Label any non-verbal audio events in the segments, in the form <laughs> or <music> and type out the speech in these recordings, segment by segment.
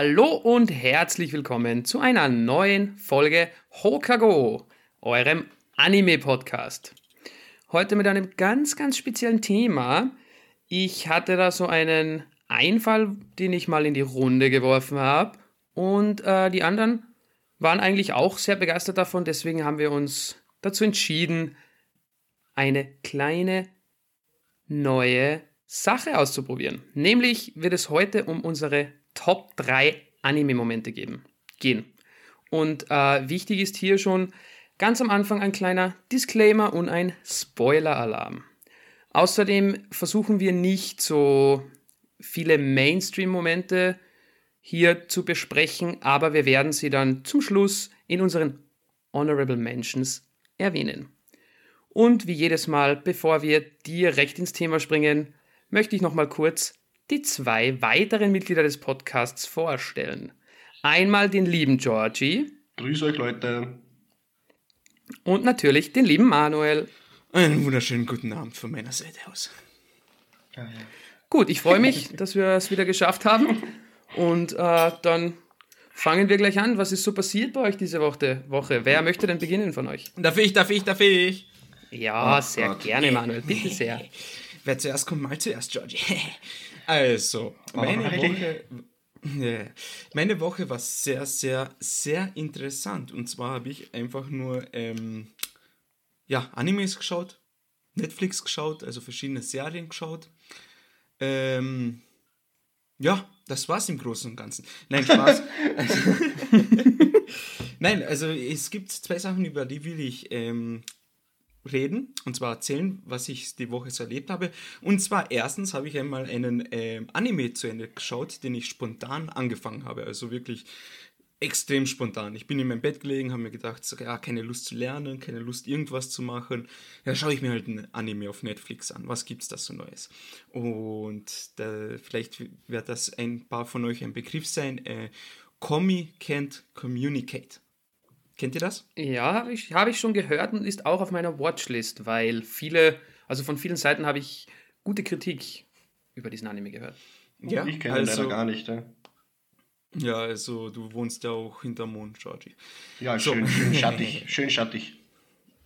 Hallo und herzlich willkommen zu einer neuen Folge Hokago, eurem Anime-Podcast. Heute mit einem ganz, ganz speziellen Thema. Ich hatte da so einen Einfall, den ich mal in die Runde geworfen habe. Und äh, die anderen waren eigentlich auch sehr begeistert davon. Deswegen haben wir uns dazu entschieden, eine kleine neue Sache auszuprobieren. Nämlich wird es heute um unsere Top 3 Anime-Momente geben, gehen. Und äh, wichtig ist hier schon ganz am Anfang ein kleiner Disclaimer und ein Spoiler-Alarm. Außerdem versuchen wir nicht so viele Mainstream-Momente hier zu besprechen, aber wir werden sie dann zum Schluss in unseren Honorable Mentions erwähnen. Und wie jedes Mal, bevor wir direkt ins Thema springen, möchte ich nochmal kurz die zwei weiteren Mitglieder des Podcasts vorstellen. Einmal den lieben Georgie. Grüß euch, Leute. Und natürlich den lieben Manuel. Einen wunderschönen guten Abend von meiner Seite aus. Ja, ja. Gut, ich freue mich, dass wir es wieder geschafft haben. Und äh, dann fangen wir gleich an. Was ist so passiert bei euch diese Woche? Woche? Wer möchte denn beginnen von euch? Darf ich, darf ich, darf ich? Ja, oh, sehr Gott. gerne, Manuel. Bitte sehr. <laughs> Wer zuerst kommt, mal zuerst, Georgie. <laughs> Also, meine Woche, <laughs> meine Woche war sehr, sehr, sehr interessant. Und zwar habe ich einfach nur ähm, ja, Animes geschaut, Netflix geschaut, also verschiedene Serien geschaut. Ähm, ja, das war's im Großen und Ganzen. Nein, Spaß. also, <laughs> <laughs> Nein, also es gibt zwei Sachen, über die will ich ähm, reden und zwar erzählen, was ich die Woche so erlebt habe. Und zwar erstens habe ich einmal einen äh, Anime zu Ende geschaut, den ich spontan angefangen habe. Also wirklich extrem spontan. Ich bin in meinem Bett gelegen, habe mir gedacht, so, ja, keine Lust zu lernen, keine Lust irgendwas zu machen. Ja, schaue ich mir halt ein Anime auf Netflix an. Was gibt's da so Neues? Und da, vielleicht wird das ein paar von euch ein Begriff sein. Äh, Komi Can't Communicate. Kennt ihr das? Ja, habe ich, hab ich schon gehört und ist auch auf meiner Watchlist, weil viele, also von vielen Seiten habe ich gute Kritik über diesen Anime gehört. Ja, ich kenne also, leider gar nicht. Ja. ja, also du wohnst ja auch hinterm Mond, Georgie. Ja, schön, so. schön schattig, schön schattig. <laughs>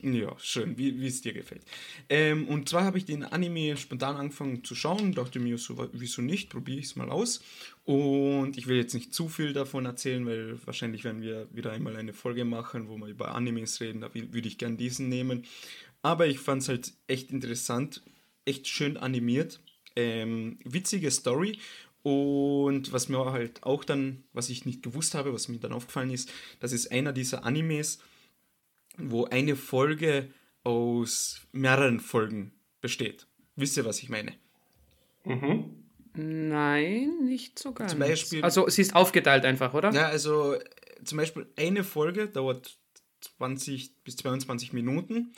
Ja, schön, wie es dir gefällt. Ähm, und zwar habe ich den Anime spontan angefangen zu schauen, dachte mir, so, wieso nicht, probiere ich es mal aus. Und ich will jetzt nicht zu viel davon erzählen, weil wahrscheinlich werden wir wieder einmal eine Folge machen, wo wir über Animes reden, da würde ich gern diesen nehmen. Aber ich fand es halt echt interessant, echt schön animiert, ähm, witzige Story und was mir halt auch dann, was ich nicht gewusst habe, was mir dann aufgefallen ist, das ist einer dieser Animes, wo eine Folge aus mehreren Folgen besteht. Wisst ihr, was ich meine? Mhm. Nein, nicht so ganz. Zum Beispiel, also sie ist aufgeteilt einfach, oder? Ja, also zum Beispiel eine Folge dauert 20 bis 22 Minuten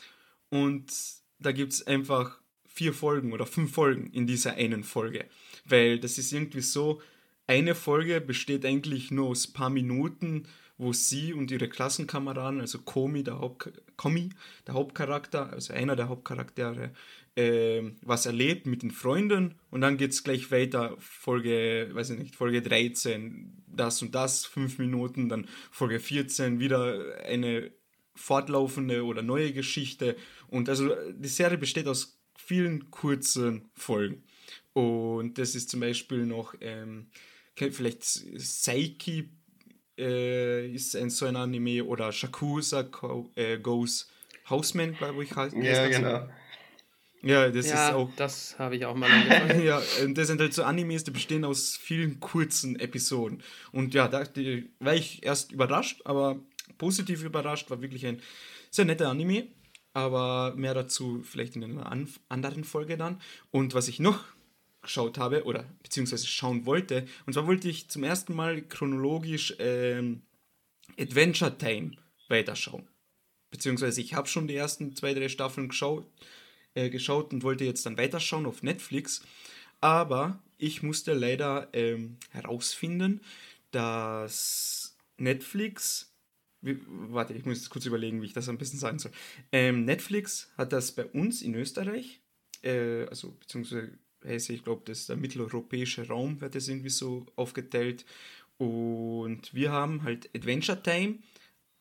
und da gibt es einfach vier Folgen oder fünf Folgen in dieser einen Folge. Weil das ist irgendwie so, eine Folge besteht eigentlich nur aus ein paar Minuten wo sie und ihre Klassenkameraden, also Komi, der, Haupt, Komi, der Hauptcharakter, also einer der Hauptcharaktere, äh, was erlebt mit den Freunden. Und dann geht es gleich weiter, Folge, weiß ich nicht, Folge 13, das und das, fünf Minuten, dann Folge 14, wieder eine fortlaufende oder neue Geschichte. Und also die Serie besteht aus vielen kurzen Folgen. Und das ist zum Beispiel noch, ähm, vielleicht Saiki äh, ist ein, so ein Anime oder Shakusa Go, äh, Goes Houseman, glaube ich, heißt Ja, genau. Ja, das ja, ist auch. Das habe ich auch mal angefangen. <laughs> ja, das sind halt so Animes, die bestehen aus vielen kurzen Episoden. Und ja, da war ich erst überrascht, aber positiv überrascht, war wirklich ein sehr netter Anime. Aber mehr dazu vielleicht in einer anderen Folge dann. Und was ich noch geschaut habe oder beziehungsweise schauen wollte. Und zwar wollte ich zum ersten Mal chronologisch ähm, Adventure Time weiterschauen. Beziehungsweise ich habe schon die ersten zwei, drei Staffeln geschaut, äh, geschaut und wollte jetzt dann weiterschauen auf Netflix. Aber ich musste leider ähm, herausfinden, dass Netflix warte, ich muss jetzt kurz überlegen, wie ich das am besten sagen soll. Ähm, Netflix hat das bei uns in Österreich, äh, also beziehungsweise ich glaube, das ist der mitteleuropäische Raum, wird das irgendwie so aufgeteilt. Und wir haben halt Adventure Time,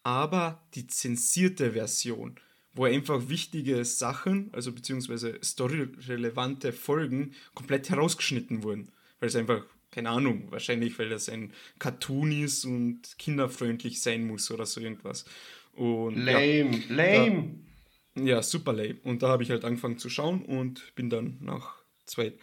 aber die zensierte Version, wo einfach wichtige Sachen, also beziehungsweise storyrelevante Folgen, komplett herausgeschnitten wurden. Weil es einfach, keine Ahnung, wahrscheinlich, weil das ein Cartoon ist und kinderfreundlich sein muss oder so irgendwas. Und, lame, ja, lame. Da, ja, super lame. Und da habe ich halt angefangen zu schauen und bin dann nach zwei,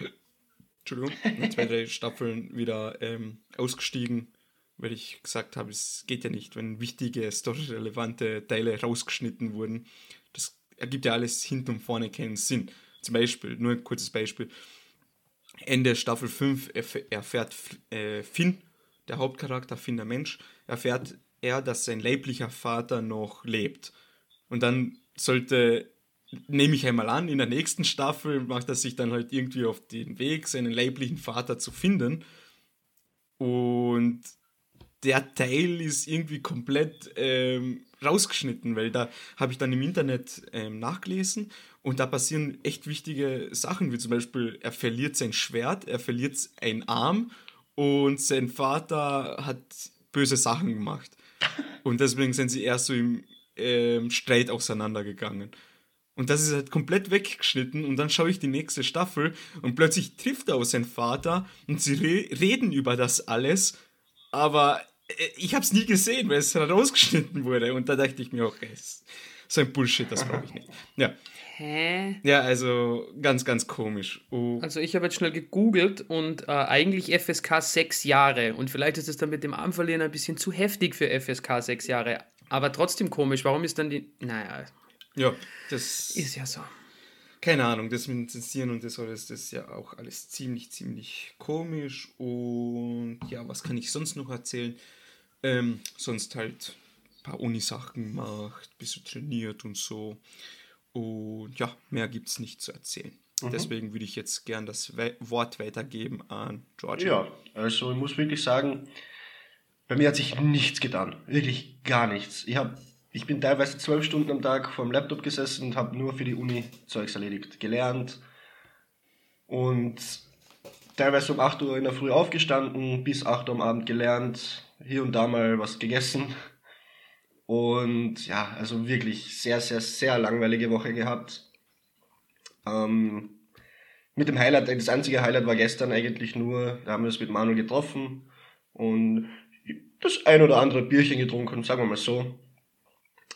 Entschuldigung, nach zwei, drei Staffeln wieder ähm, ausgestiegen, weil ich gesagt habe, es geht ja nicht, wenn wichtige, storyrelevante Teile rausgeschnitten wurden. Das ergibt ja alles hinten und vorne keinen Sinn. Zum Beispiel, nur ein kurzes Beispiel. Ende Staffel 5 erfährt äh, Finn, der Hauptcharakter, Finn der Mensch, erfährt er, dass sein leiblicher Vater noch lebt. Und dann sollte, nehme ich einmal an, in der nächsten Staffel macht er sich dann halt irgendwie auf den Weg, seinen leiblichen Vater zu finden. Und der Teil ist irgendwie komplett ähm, rausgeschnitten, weil da habe ich dann im Internet ähm, nachgelesen und da passieren echt wichtige Sachen, wie zum Beispiel, er verliert sein Schwert, er verliert einen Arm und sein Vater hat böse Sachen gemacht. <laughs> Und deswegen sind sie erst so im ähm, Streit auseinandergegangen. Und das ist halt komplett weggeschnitten und dann schaue ich die nächste Staffel und plötzlich trifft er auch seinen Vater und sie re reden über das alles, aber äh, ich habe es nie gesehen, weil es rausgeschnitten wurde und da dachte ich mir auch, okay, so ein Bullshit, das brauche ich nicht. Ja. Hä? Ja, also ganz, ganz komisch. Oh. Also ich habe jetzt schnell gegoogelt und äh, eigentlich FSK sechs Jahre und vielleicht ist es dann mit dem Armverlieren ein bisschen zu heftig für FSK sechs Jahre, aber trotzdem komisch. Warum ist dann die... Naja. Ja, das... Ist ja so. Keine Ahnung, das mit dem Zensieren und das alles, das ist ja auch alles ziemlich, ziemlich komisch und ja, was kann ich sonst noch erzählen? Ähm, sonst halt ein paar Unisachen gemacht, bisschen trainiert und so. Und ja, mehr gibt es nicht zu erzählen. Mhm. Deswegen würde ich jetzt gern das We Wort weitergeben an George. Ja, also ich muss wirklich sagen, bei mir hat sich nichts getan. Wirklich gar nichts. Ich, hab, ich bin teilweise zwölf Stunden am Tag vor dem Laptop gesessen und habe nur für die Uni Zeugs erledigt. Gelernt und teilweise um 8 Uhr in der Früh aufgestanden, bis 8 Uhr am Abend gelernt, hier und da mal was gegessen und ja, also wirklich sehr, sehr, sehr langweilige Woche gehabt. Ähm, mit dem Highlight, das einzige Highlight war gestern eigentlich nur, da haben wir es mit Manuel getroffen und das ein oder andere Bierchen getrunken, sagen wir mal so.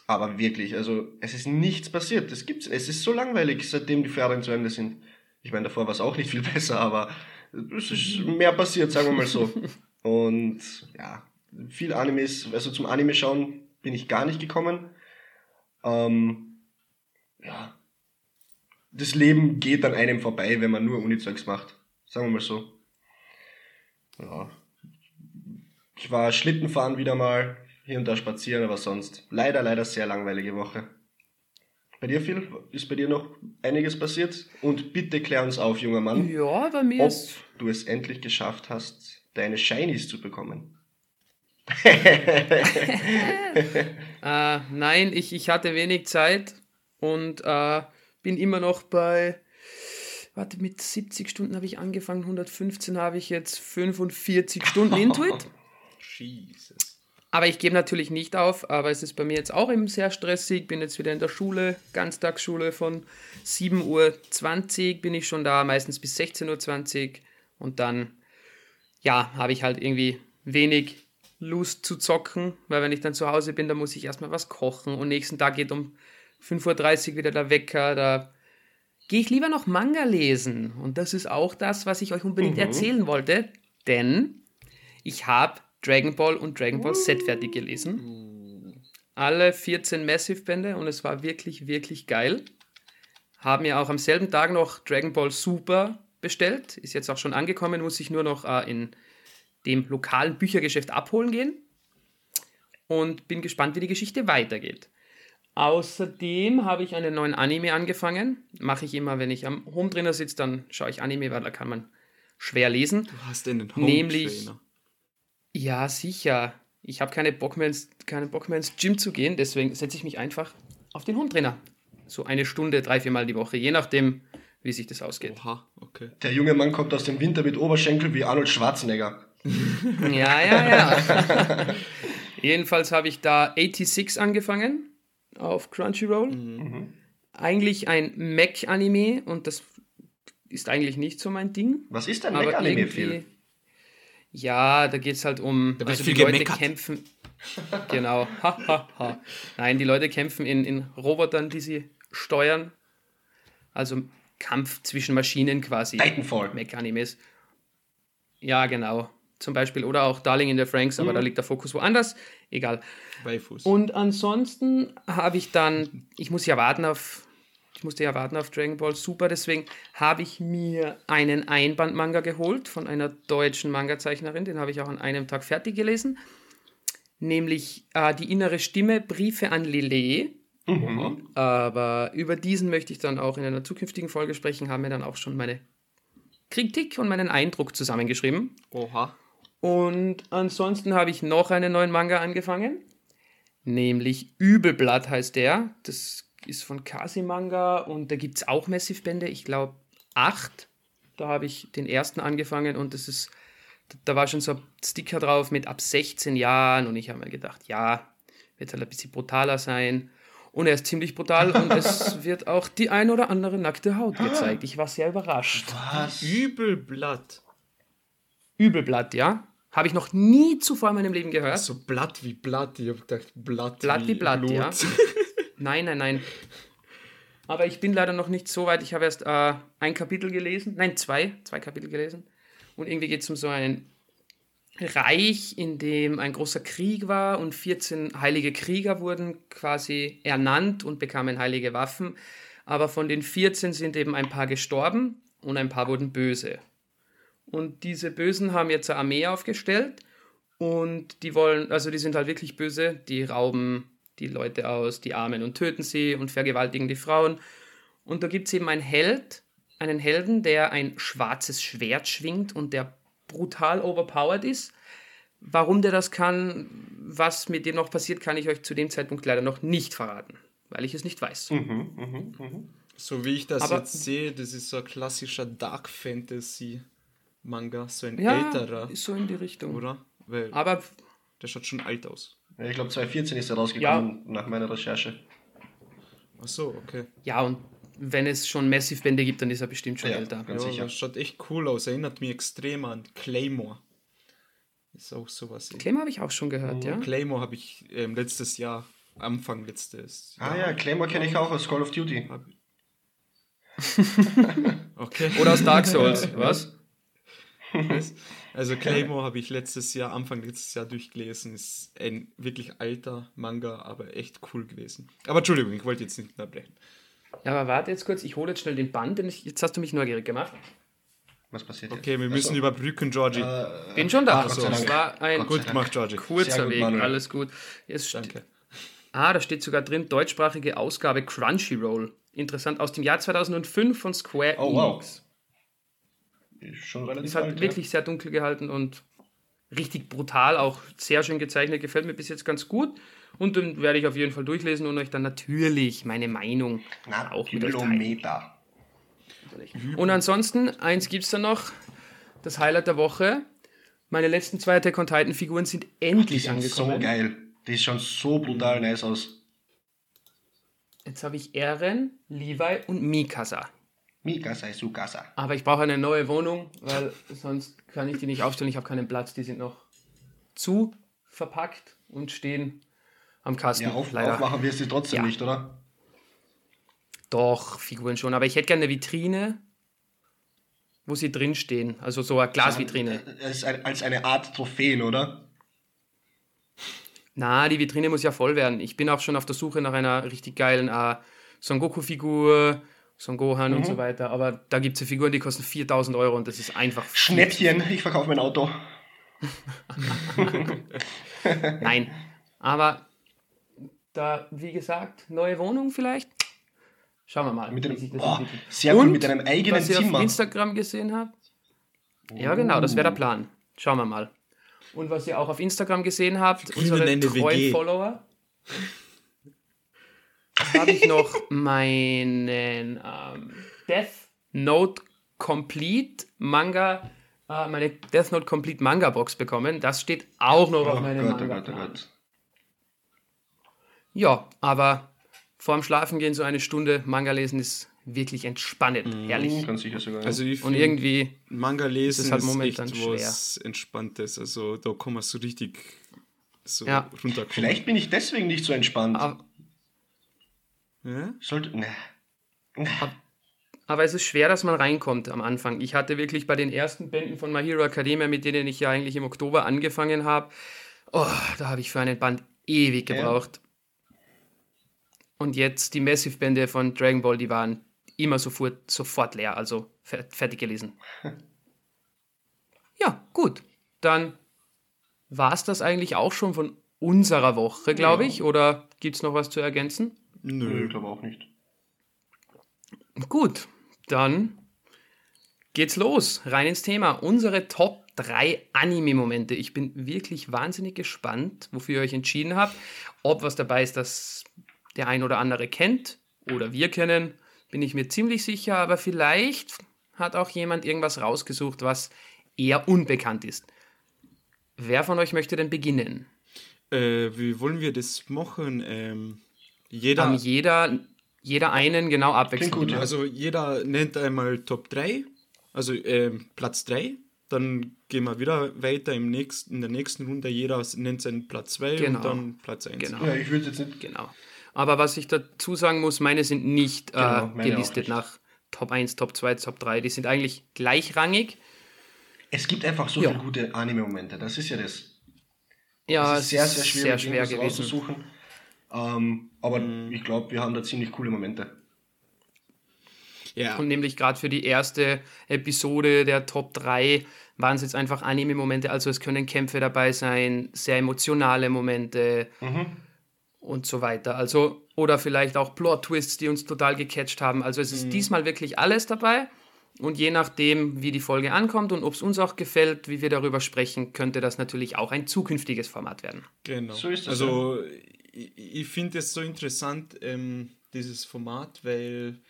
Aber wirklich, also es ist nichts passiert. Das gibt's. Es ist so langweilig, seitdem die Ferien zu Ende sind. Ich meine, davor war es auch nicht viel <laughs> besser, aber es ist mehr passiert, sagen wir mal so. <laughs> Und ja, viel Animes, also zum Anime schauen bin ich gar nicht gekommen. Ähm, ja, das Leben geht an einem vorbei, wenn man nur Uni-Zeugs macht. Sagen wir mal so. Ja. Ich war Schlittenfahren wieder mal, hier und da spazieren, aber sonst leider, leider sehr langweilige Woche. Bei dir, Phil? Ist bei dir noch einiges passiert? Und bitte klär uns auf, junger Mann. Ja, bei mir ob ist... du es endlich geschafft hast, deine Shinies zu bekommen. <laughs> äh, nein, ich, ich hatte wenig Zeit und äh, bin immer noch bei, warte, mit 70 Stunden habe ich angefangen, 115 habe ich jetzt 45 Stunden <laughs> Intuit. Jesus. Aber ich gebe natürlich nicht auf, aber es ist bei mir jetzt auch eben sehr stressig. Bin jetzt wieder in der Schule, Ganztagsschule von 7.20 Uhr bin ich schon da, meistens bis 16.20 Uhr. Und dann, ja, habe ich halt irgendwie wenig Lust zu zocken, weil wenn ich dann zu Hause bin, dann muss ich erstmal was kochen und nächsten Tag geht um 5.30 Uhr wieder der Wecker, da gehe ich lieber noch Manga lesen. Und das ist auch das, was ich euch unbedingt mhm. erzählen wollte, denn ich habe Dragon Ball und Dragon Ball Z fertig gelesen. Alle 14 Massive-Bände und es war wirklich, wirklich geil. Haben ja auch am selben Tag noch Dragon Ball Super bestellt. Ist jetzt auch schon angekommen, muss ich nur noch äh, in dem lokalen Büchergeschäft abholen gehen und bin gespannt, wie die Geschichte weitergeht. Außerdem habe ich einen neuen Anime angefangen. Mache ich immer, wenn ich am Home Trainer sitze, dann schaue ich Anime, weil da kann man schwer lesen. Du hast den Home Nämlich, Ja, sicher. Ich habe keine Bock mehr ins, keinen Bock mehr ins Gym zu gehen, deswegen setze ich mich einfach auf den Home Trainer. So eine Stunde, drei, viermal die Woche, je nachdem, wie sich das ausgeht. Oha, okay. Der junge Mann kommt aus dem Winter mit Oberschenkel wie Arnold Schwarzenegger. <laughs> ja, ja, ja. <laughs> Jedenfalls habe ich da 86 angefangen auf Crunchyroll. Mhm. Eigentlich ein Mech-Anime und das ist eigentlich nicht so mein Ding. Was ist ein Mech-Anime viel? Ja, da geht es halt um. Da also die Leute kämpfen. <laughs> genau. Ha, ha, ha. Nein, die Leute kämpfen in, in Robotern, die sie steuern. Also Kampf zwischen Maschinen quasi. Titanfall. Mech-Animes. Ja, genau. Zum Beispiel. Oder auch Darling in the Franks, aber mhm. da liegt der Fokus woanders. Egal. Beifus. Und ansonsten habe ich dann, ich muss ja warten auf, ich musste ja warten auf Dragon Ball Super, deswegen habe ich mir einen Einband-Manga geholt von einer deutschen Manga-Zeichnerin, den habe ich auch an einem Tag fertig gelesen. Nämlich äh, Die innere Stimme, Briefe an Lillet. Mhm. Aber über diesen möchte ich dann auch in einer zukünftigen Folge sprechen, haben mir dann auch schon meine Kritik und meinen Eindruck zusammengeschrieben. Oha. Und ansonsten habe ich noch einen neuen Manga angefangen, nämlich Übelblatt heißt der. Das ist von Kasi Manga und da gibt es auch Massive-Bände, ich glaube acht. Da habe ich den ersten angefangen und das ist, da war schon so ein Sticker drauf mit ab 16 Jahren und ich habe mir gedacht, ja, wird halt ein bisschen brutaler sein. Und er ist ziemlich brutal und es <laughs> wird auch die ein oder andere nackte Haut gezeigt. Ich war sehr überrascht. Was? Übelblatt. Übelblatt, ja. Habe ich noch nie zuvor in meinem Leben gehört. So Blatt wie Blatt. Ich habe gedacht, Blatt, Blatt wie, wie Blatt, Blut. ja. <laughs> nein, nein, nein. Aber ich bin leider noch nicht so weit. Ich habe erst äh, ein Kapitel gelesen. Nein, zwei. Zwei Kapitel gelesen. Und irgendwie geht es um so einen Reich, in dem ein großer Krieg war und 14 heilige Krieger wurden quasi ernannt und bekamen heilige Waffen. Aber von den 14 sind eben ein paar gestorben und ein paar wurden böse. Und diese Bösen haben jetzt eine Armee aufgestellt und die wollen, also die sind halt wirklich böse, die rauben die Leute aus, die Armen und töten sie und vergewaltigen die Frauen. Und da gibt es eben einen Held, einen Helden, der ein schwarzes Schwert schwingt und der brutal overpowered ist. Warum der das kann, was mit dem noch passiert, kann ich euch zu dem Zeitpunkt leider noch nicht verraten, weil ich es nicht weiß. Mhm, mh, mh. So wie ich das Aber, jetzt sehe, das ist so ein klassischer Dark Fantasy Manga, so ein ja, älterer. Ist so in die Richtung. Oder? Weil Aber der schaut schon alt aus. Ja, ich glaube 2014 ist er rausgekommen ja. nach meiner Recherche. Ach so, okay. Ja, und wenn es schon Massive-Bände gibt, dann ist er bestimmt schon ja, älter. Ganz ja, sicher. Das schaut echt cool aus. Erinnert mich extrem an Claymore. Ist auch sowas. Claymore habe ich auch schon gehört, oh, ja. Claymore habe ich ähm, letztes Jahr, Anfang letztes Ah ja, Claymore kenne ich auch aus Call of Duty. <laughs> okay. Oder aus Dark Souls, <laughs> was? Also Claymore habe ich letztes Jahr, Anfang letztes Jahr durchgelesen. Ist ein wirklich alter Manga, aber echt cool gewesen. Aber Entschuldigung, ich wollte jetzt nicht unterbrechen. Ja, aber warte jetzt kurz, ich hole jetzt schnell den Band, denn ich, jetzt hast du mich neugierig gemacht. Was passiert jetzt? Okay, wir müssen Achso. überbrücken, Georgie. Äh, Bin schon da. Ach, so. Das war ein gut gemacht, Georgie. kurzer gut, Weg, Manuel. alles gut. Jetzt Danke. Ah, da steht sogar drin, deutschsprachige Ausgabe Crunchyroll. Interessant, aus dem Jahr 2005 von Square oh, Enix. Wow. Schon relativ Ist halt alt, wirklich ja. sehr dunkel gehalten und richtig brutal, auch sehr schön gezeichnet, gefällt mir bis jetzt ganz gut. Und dann werde ich auf jeden Fall durchlesen und euch dann natürlich meine Meinung Na, auch mit euch teilen. Und ansonsten, eins gibt es da noch, das Highlight der Woche. Meine letzten zwei Attack on Titan Figuren sind endlich Ach, die sind angekommen. so geil. Die schauen so brutal nice aus. Jetzt habe ich Eren, Levi und Mikasa. Mikasa ist Sukasa. Aber ich brauche eine neue Wohnung, weil sonst kann ich die nicht aufstellen. Ich habe keinen Platz. Die sind noch zu verpackt und stehen am Kasten. Ja, auf, leider. aufmachen wirst du trotzdem ja. nicht, oder? Doch, Figuren schon. Aber ich hätte gerne eine Vitrine, wo sie drinstehen. Also so eine Glasvitrine. Als, als eine Art Trophäen, oder? Na, die Vitrine muss ja voll werden. Ich bin auch schon auf der Suche nach einer richtig geilen äh, Son Goku-Figur, Son Gohan mhm. und so weiter. Aber da gibt es ja Figuren, die kosten 4000 Euro und das ist einfach. Schnäppchen, ich verkaufe mein Auto. <laughs> Nein, aber da, wie gesagt, neue Wohnung vielleicht. Schauen wir mal. Mit einem, oh, sehr gut, mit einem eigenen was Zimmer. Was ihr auf Instagram gesehen habt. Oh. Ja, genau, das wäre der Plan. Schauen wir mal. Und was ihr auch auf Instagram gesehen habt, unsere treuen Follower habe ich noch meinen ähm, Death Note Complete Manga äh, meine Death Note Complete Manga Box bekommen. Das steht auch noch Oh auf meinem Gott, oh Manga. Gott, oh Gott. Ja, aber vorm Schlafengehen so eine Stunde Manga lesen ist wirklich entspannend, herrlich. Ganz sicher sogar. ja. Also ich Und irgendwie, Manga lesen ist ist, halt halt momentan echt was Entspanntes. Also da kann man so richtig so Ja. runterkommen. Vielleicht bin ich deswegen nicht so entspannt. aber, Ja? Sollte. Ne. aber es ist schwer, dass man reinkommt am Anfang. Ich hatte wirklich bei den ersten Bänden von My Hero Academia, mit denen ich ja eigentlich im Oktober angefangen habe, oh, da habe ich für einen Band ewig Ja. gebraucht. Und jetzt die Massive-Bände von Dragon Ball, die waren immer sofort, sofort leer, also fer fertig gelesen. <laughs> Ja, gut. Dann war es das eigentlich auch schon von unserer Woche, glaube Ja. ich. Oder gibt es noch was zu ergänzen? Nö, Nö. ich glaube auch nicht. Gut, dann geht's los. Rein ins Thema. Unsere Top 3 Anime-Momente. Ich bin wirklich wahnsinnig gespannt, wofür ihr euch entschieden habt. Ob was dabei ist, das der ein oder andere kennt oder wir kennen, bin ich mir ziemlich sicher. Aber vielleicht hat auch jemand irgendwas rausgesucht, was eher unbekannt ist. Wer von euch möchte denn beginnen? Äh, wie wollen wir das machen? Ähm, jeder, Haben jeder, jeder einen genau abwechselnd. Klingt gut, also jeder nennt einmal Top 3, also ähm, Platz 3. Dann gehen wir wieder weiter im nächsten, in der nächsten Runde. Jeder nennt seinen Platz 2 Genau. und dann Platz 1. Genau. Ja, ich würde jetzt nicht. Genau. Aber was ich dazu sagen muss, meine sind nicht Genau, äh, meine auch gelistet nicht. nach Top 1, Top 2, Top 3. Die sind eigentlich gleichrangig. Es gibt einfach so Ja. viele gute Anime-Momente. Das ist ja das. Ja, es ist sehr, sehr schwierig, sehr schwer gewesen. rauszusuchen. Ähm, aber ich glaube, wir haben da ziemlich coole Momente. Ja. Und nämlich gerade für die erste Episode der Top 3 waren es jetzt einfach Anime-Momente. Also es können Kämpfe dabei sein, sehr emotionale Momente Mhm. und so weiter. Also, oder vielleicht auch Plot-Twists, die uns total gecatcht haben. Also es Mhm. ist diesmal wirklich alles dabei. Und je nachdem, wie die Folge ankommt und ob es uns auch gefällt, wie wir darüber sprechen, könnte das natürlich auch ein zukünftiges Format werden. Genau. So ist es, Also ich, ich finde es so interessant, ähm, dieses Format, weil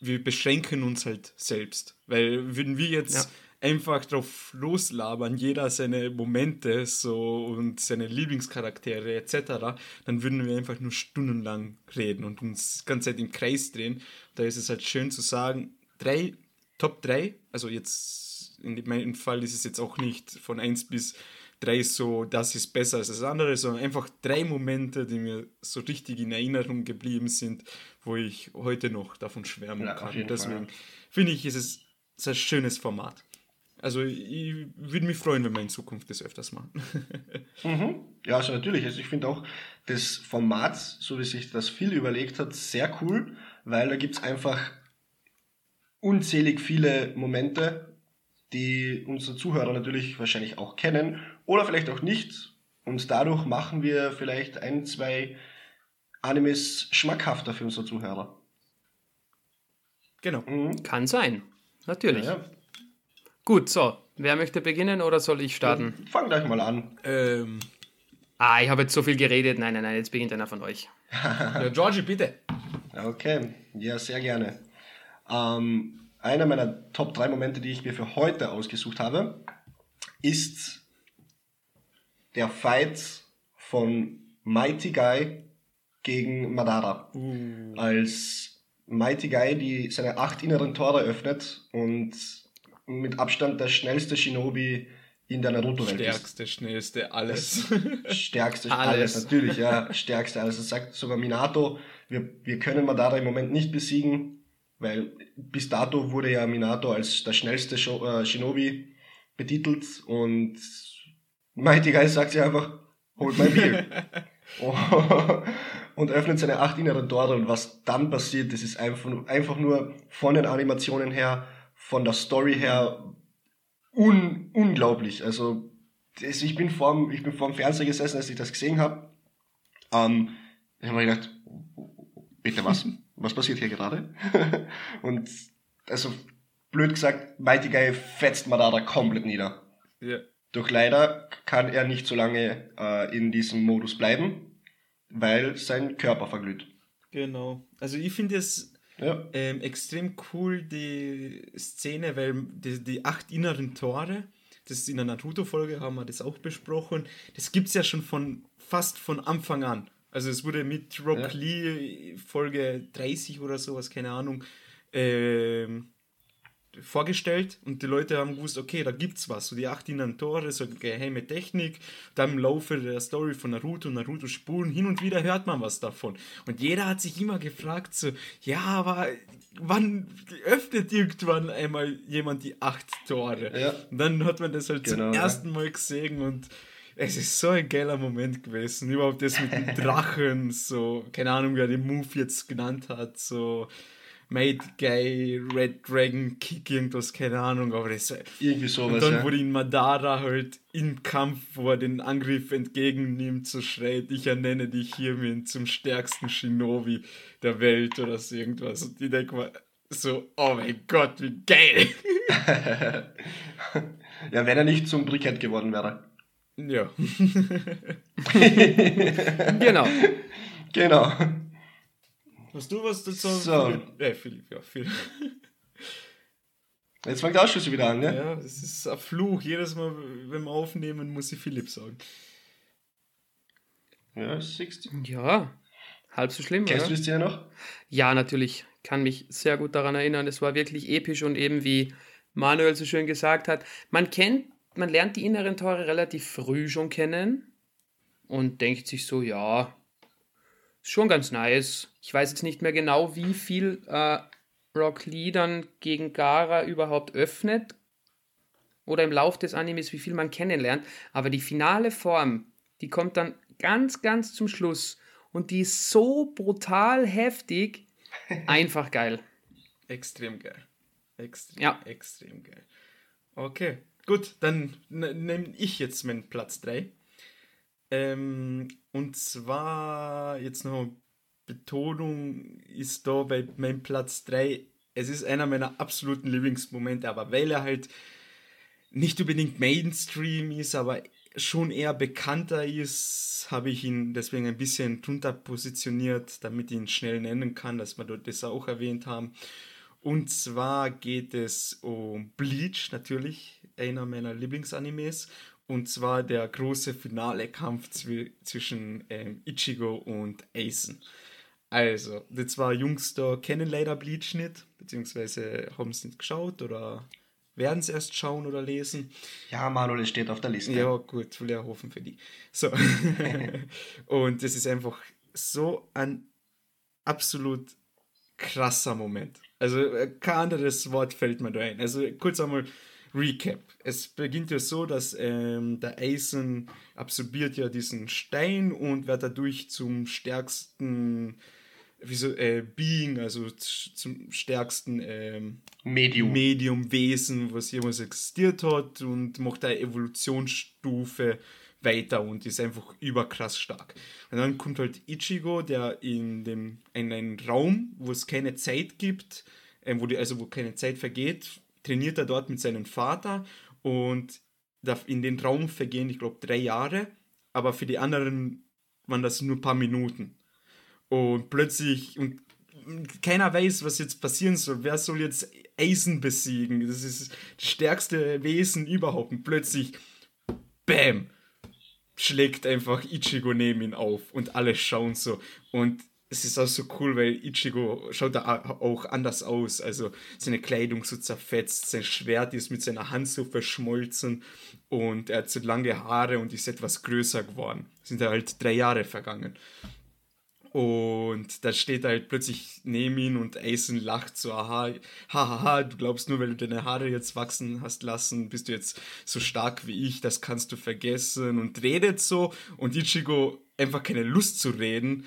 wir beschränken uns halt selbst. Weil würden wir jetzt Ja. einfach drauf loslabern, jeder seine Momente so und seine Lieblingscharaktere etc., dann würden wir einfach nur stundenlang reden und uns die ganze Zeit im Kreis drehen. Da ist es halt schön zu sagen, drei, Top 3, also jetzt in meinem Fall ist es jetzt auch nicht von 1 bis 3 so, das ist besser als das andere, sondern einfach drei Momente, die mir so richtig in Erinnerung geblieben sind, wo ich heute noch davon schwärmen Ja, kann. Deswegen finde ich, ist es ist ein schönes Format. Also ich würde mich freuen, wenn wir in Zukunft das öfters machen. <laughs> Mhm. Ja, also natürlich. Also ich finde auch das Format, so wie sich das viel überlegt hat, sehr cool, weil da gibt es einfach unzählig viele Momente, die unsere Zuhörer natürlich wahrscheinlich auch kennen oder vielleicht auch nicht. Und dadurch machen wir vielleicht ein, zwei Animes schmackhafter für unsere Zuhörer. genau. Mhm. Kann sein. Natürlich. Ja, Gut, so. Wer möchte beginnen oder soll ich starten? ja. Fang gleich mal an. Ähm, Ah, ich habe jetzt so viel geredet. Nein, nein, nein, jetzt beginnt einer von euch. <laughs> ja, Georgie, bitte. Okay, ja, sehr gerne. Ähm, einer meiner Top 3 Momente, die ich mir für heute ausgesucht habe, ist der Fight von Mighty Guy gegen Madara. Als Mighty Guy die seine acht inneren Tore öffnet und mit Abstand der schnellste Shinobi in der Naruto-Welt ist. Stärkste, schnellste, alles. Stärkste <laughs> Alles. alles. natürlich, ja, <laughs> stärkste alles. Das sagt sogar Minato, wir, wir können Madara im Moment nicht besiegen, weil bis dato wurde ja Minato als der schnellste äh, Shinobi betitelt und Mighty Guy sagt sich einfach, holt mein Bier. und öffnet seine acht inneren Tore und was dann passiert, das ist einfach, einfach nur von den Animationen her, von der Story her un unglaublich. Also das, ich, bin vorm, ich bin vorm Fernseher gesessen, als ich das gesehen habe. Ähm, ich habe mir gedacht, bitte was? <laughs> Was passiert hier gerade? <laughs> und also blöd gesagt, Mighty Guy fetzt Madara komplett nieder. ja. Doch leider kann er nicht so lange äh, in diesem Modus bleiben, weil sein Körper verglüht. Genau. Also ich finde es Ja. ähm, extrem cool, die Szene, weil die, die acht inneren Tore, Das ist in der Naruto-Folge, haben wir das auch besprochen. Das gibt es ja schon von fast von Anfang an. Also es wurde mit Rock ja. Lee Folge 30 oder sowas, keine Ahnung, ähm, vorgestellt und die Leute haben gewusst, okay, da gibt's was. So die acht Tore, so geheime Technik. Dann im Laufe der Story von Naruto, Naruto Spuren, hin und wieder hört man was davon. Und jeder hat sich immer gefragt, so, ja, aber wann öffnet irgendwann einmal jemand die acht Tore? Ja. Und dann hat man das halt genau, zum ersten Mal gesehen und es ist so ein geiler Moment gewesen. Überhaupt das mit dem <laughs> Drachen, so, keine Ahnung, wer den Move jetzt genannt hat, so Made Guy, Red Dragon Kick, irgendwas, keine Ahnung, aber das irgendwie sowas. Und dann, ja. wo ihn Madara halt im Kampf, wo er den Angriff entgegennimmt, so schreit, ich ernenne dich hiermit zum stärksten Shinobi der Welt oder so irgendwas. Und ich denke mal, so, oh mein Gott, wie geil! <laughs> ja, wenn er nicht zum Brikett geworden wäre. Ja. <laughs> <laughs> genau. Genau. Hast du was dazu? So. Philipp? Äh, Philipp, ja, Philipp. <laughs> Jetzt fängt der Ausschuss wieder an, ne? Ja, das ist ein Fluch. Jedes Mal, wenn wir aufnehmen, muss ich Philipp sagen. Ja, siehst du. Ja, halb so schlimm, Kennst oder? du es dir noch? Ja, natürlich. Kann mich sehr gut daran erinnern. Es war wirklich episch und eben wie Manuel so schön gesagt hat, man kennt, man lernt die inneren Tore relativ früh schon kennen und denkt sich so, ja, schon ganz nice. Ich weiß jetzt nicht mehr genau, wie viel äh, Rock Lee dann gegen Gara überhaupt öffnet. Oder im Lauf des Animes, wie viel man kennenlernt. Aber die finale Form, die kommt dann ganz, ganz zum Schluss. Und die ist so brutal heftig. <laughs> Einfach geil. Extrem geil. Extrem, ja. extrem geil. Okay, gut, dann nehme ich jetzt meinen Platz 3. Ähm, und zwar, jetzt noch Betonung ist da bei meinem Platz 3. Es ist einer meiner absoluten Lieblingsmomente, aber weil er halt nicht unbedingt Mainstream ist, aber schon eher bekannter ist, habe ich ihn deswegen ein bisschen drunter positioniert, damit ich ihn schnell nennen kann, dass wir dort das auch erwähnt haben. Und zwar geht es um Bleach, natürlich, einer meiner Lieblingsanimes. Und zwar der große finale Kampf zwischen ähm, Ichigo und Aizen. Also, die zwei Jungs da kennen leider Bleach nicht, beziehungsweise haben es nicht geschaut oder werden es erst schauen oder lesen. Ja, Manuel, es steht auf der Liste. Ja, gut, will ja hoffen für die. So. <laughs> und es ist einfach so ein absolut krasser Moment. Also, äh, kein anderes Wort fällt mir da ein. Also, kurz einmal Recap. Es beginnt ja so, dass ähm, der Aizen absorbiert ja diesen Stein und wird dadurch zum stärksten wie so, äh, Being, also zum stärksten ähm, Medium. Mediumwesen, was jemals existiert hat und macht eine Evolutionsstufe weiter und ist einfach überkrass stark. Und dann kommt halt Ichigo, der in dem in einen Raum, wo es keine Zeit gibt, äh, wo die, also wo keine Zeit vergeht, trainiert er dort mit seinem Vater und in den Raum vergehen, ich glaube, drei Jahre, aber für die anderen waren das nur ein paar Minuten. Und plötzlich, und keiner weiß, was jetzt passieren soll. Wer soll jetzt Eisen besiegen? Das ist das stärkste Wesen überhaupt. Und plötzlich, bam, schlägt einfach Ichigo neben ihn auf und alle schauen so. Und es ist auch so cool, weil Ichigo schaut da auch anders aus. Also seine Kleidung so zerfetzt, sein Schwert ist mit seiner Hand so verschmolzen und er hat so lange Haare und ist etwas größer geworden. Sind halt drei Jahre vergangen. Und da steht halt plötzlich neben ihn und Aizen lacht so, aha, hahaha, du glaubst nur, weil du deine Haare jetzt wachsen hast lassen, bist du jetzt so stark wie ich, das kannst du vergessen und redet so und Ichigo einfach keine Lust zu reden,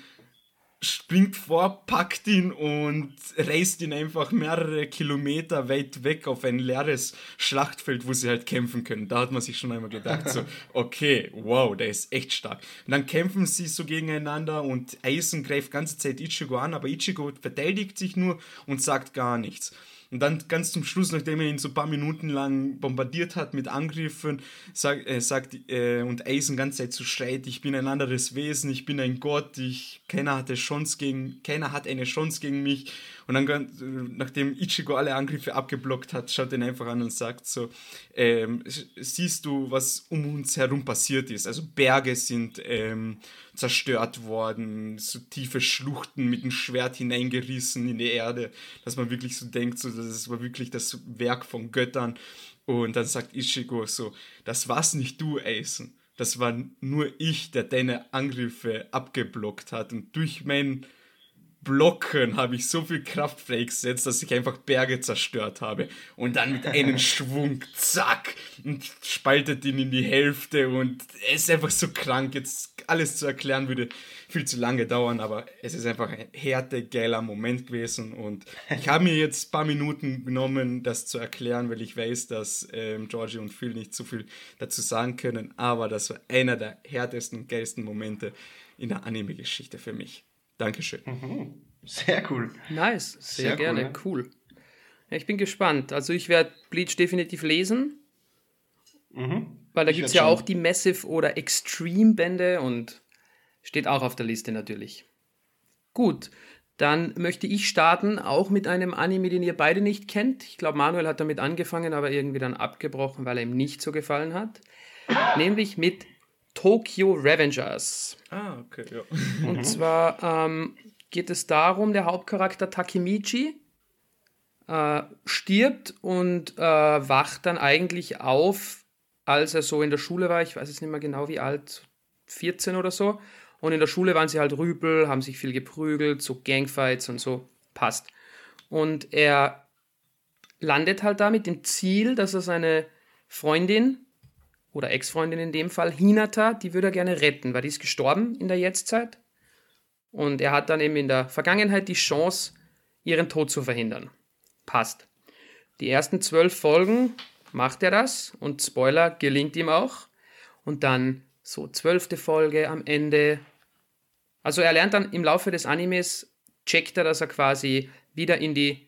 springt vor, packt ihn und reißt ihn einfach mehrere Kilometer weit weg auf ein leeres Schlachtfeld, wo sie halt kämpfen können. Da hat man sich schon einmal gedacht, so, <laughs> okay, wow, der ist echt stark. Und dann kämpfen sie so gegeneinander und Eisen greift ganze Zeit Ichigo an, aber Ichigo verteidigt sich nur und sagt gar nichts. Und dann ganz zum Schluss, nachdem er ihn so ein paar Minuten lang bombardiert hat mit Angriffen, sag, äh, sagt äh, und Aizen ganze Zeit so schreit, ich bin ein anderes Wesen, ich bin ein Gott, ich, keiner hatte Chance gegen, keiner hat eine Chance gegen mich. Und dann, nachdem Ichigo alle Angriffe abgeblockt hat, schaut ihn einfach an und sagt so, ähm, siehst du, was um uns herum passiert ist? Also Berge sind ähm, zerstört worden, so tiefe Schluchten mit dem Schwert hineingerissen in die Erde, dass man wirklich so denkt, so, das war wirklich das Werk von Göttern. Und dann sagt Ichigo so, das war's nicht du, Aizen. Das war nur ich, der deine Angriffe abgeblockt hat. Und durch mein Blocken habe ich so viel Kraft freigesetzt, dass ich einfach Berge zerstört habe. Und dann mit einem <laughs> Schwung, zack, und spaltet ihn in die Hälfte. Und es ist einfach so krank. Jetzt alles zu erklären würde viel zu lange dauern, aber es ist einfach ein härter, geiler Moment gewesen. Und ich habe mir jetzt ein paar Minuten genommen, das zu erklären, weil ich weiß, dass ähm, Georgie und Phil nicht so viel dazu sagen können. Aber das war einer der härtesten und geilsten Momente in der Anime-Geschichte für mich. Dankeschön. Mhm. Sehr cool. Nice, sehr, sehr gerne, cool. cool. Ja, ich bin gespannt. Also ich werde Bleach definitiv lesen. Mhm. Weil da gibt es ja schon. auch die Massive oder Extreme Bände und steht auch auf der Liste natürlich. Gut, dann möchte ich starten, auch mit einem Anime, den ihr beide nicht kennt. Ich glaube, Manuel hat damit angefangen, aber irgendwie dann abgebrochen, weil er ihm nicht so gefallen hat. Nämlich mit Tokyo Revengers. Ah, okay, ja. Und zwar ähm, geht es darum, der Hauptcharakter Takemichi äh, stirbt und äh, wacht dann eigentlich auf, als er so in der Schule war. Ich weiß jetzt nicht mehr genau wie alt, 14 oder so. Und in der Schule waren sie halt Rüpel, haben sich viel geprügelt, so Gangfights und so. Passt. Und er landet halt da mit dem Ziel, dass er seine Freundin oder Ex-Freundin in dem Fall, Hinata, die würde er gerne retten, weil die ist gestorben in der Jetztzeit. Und er hat dann eben in der Vergangenheit die Chance, ihren Tod zu verhindern. Passt. Die ersten zwölf Folgen macht er das und Spoiler gelingt ihm auch. Und dann so zwölfte Folge am Ende. Also er lernt dann im Laufe des Animes, checkt er, dass er quasi wieder in die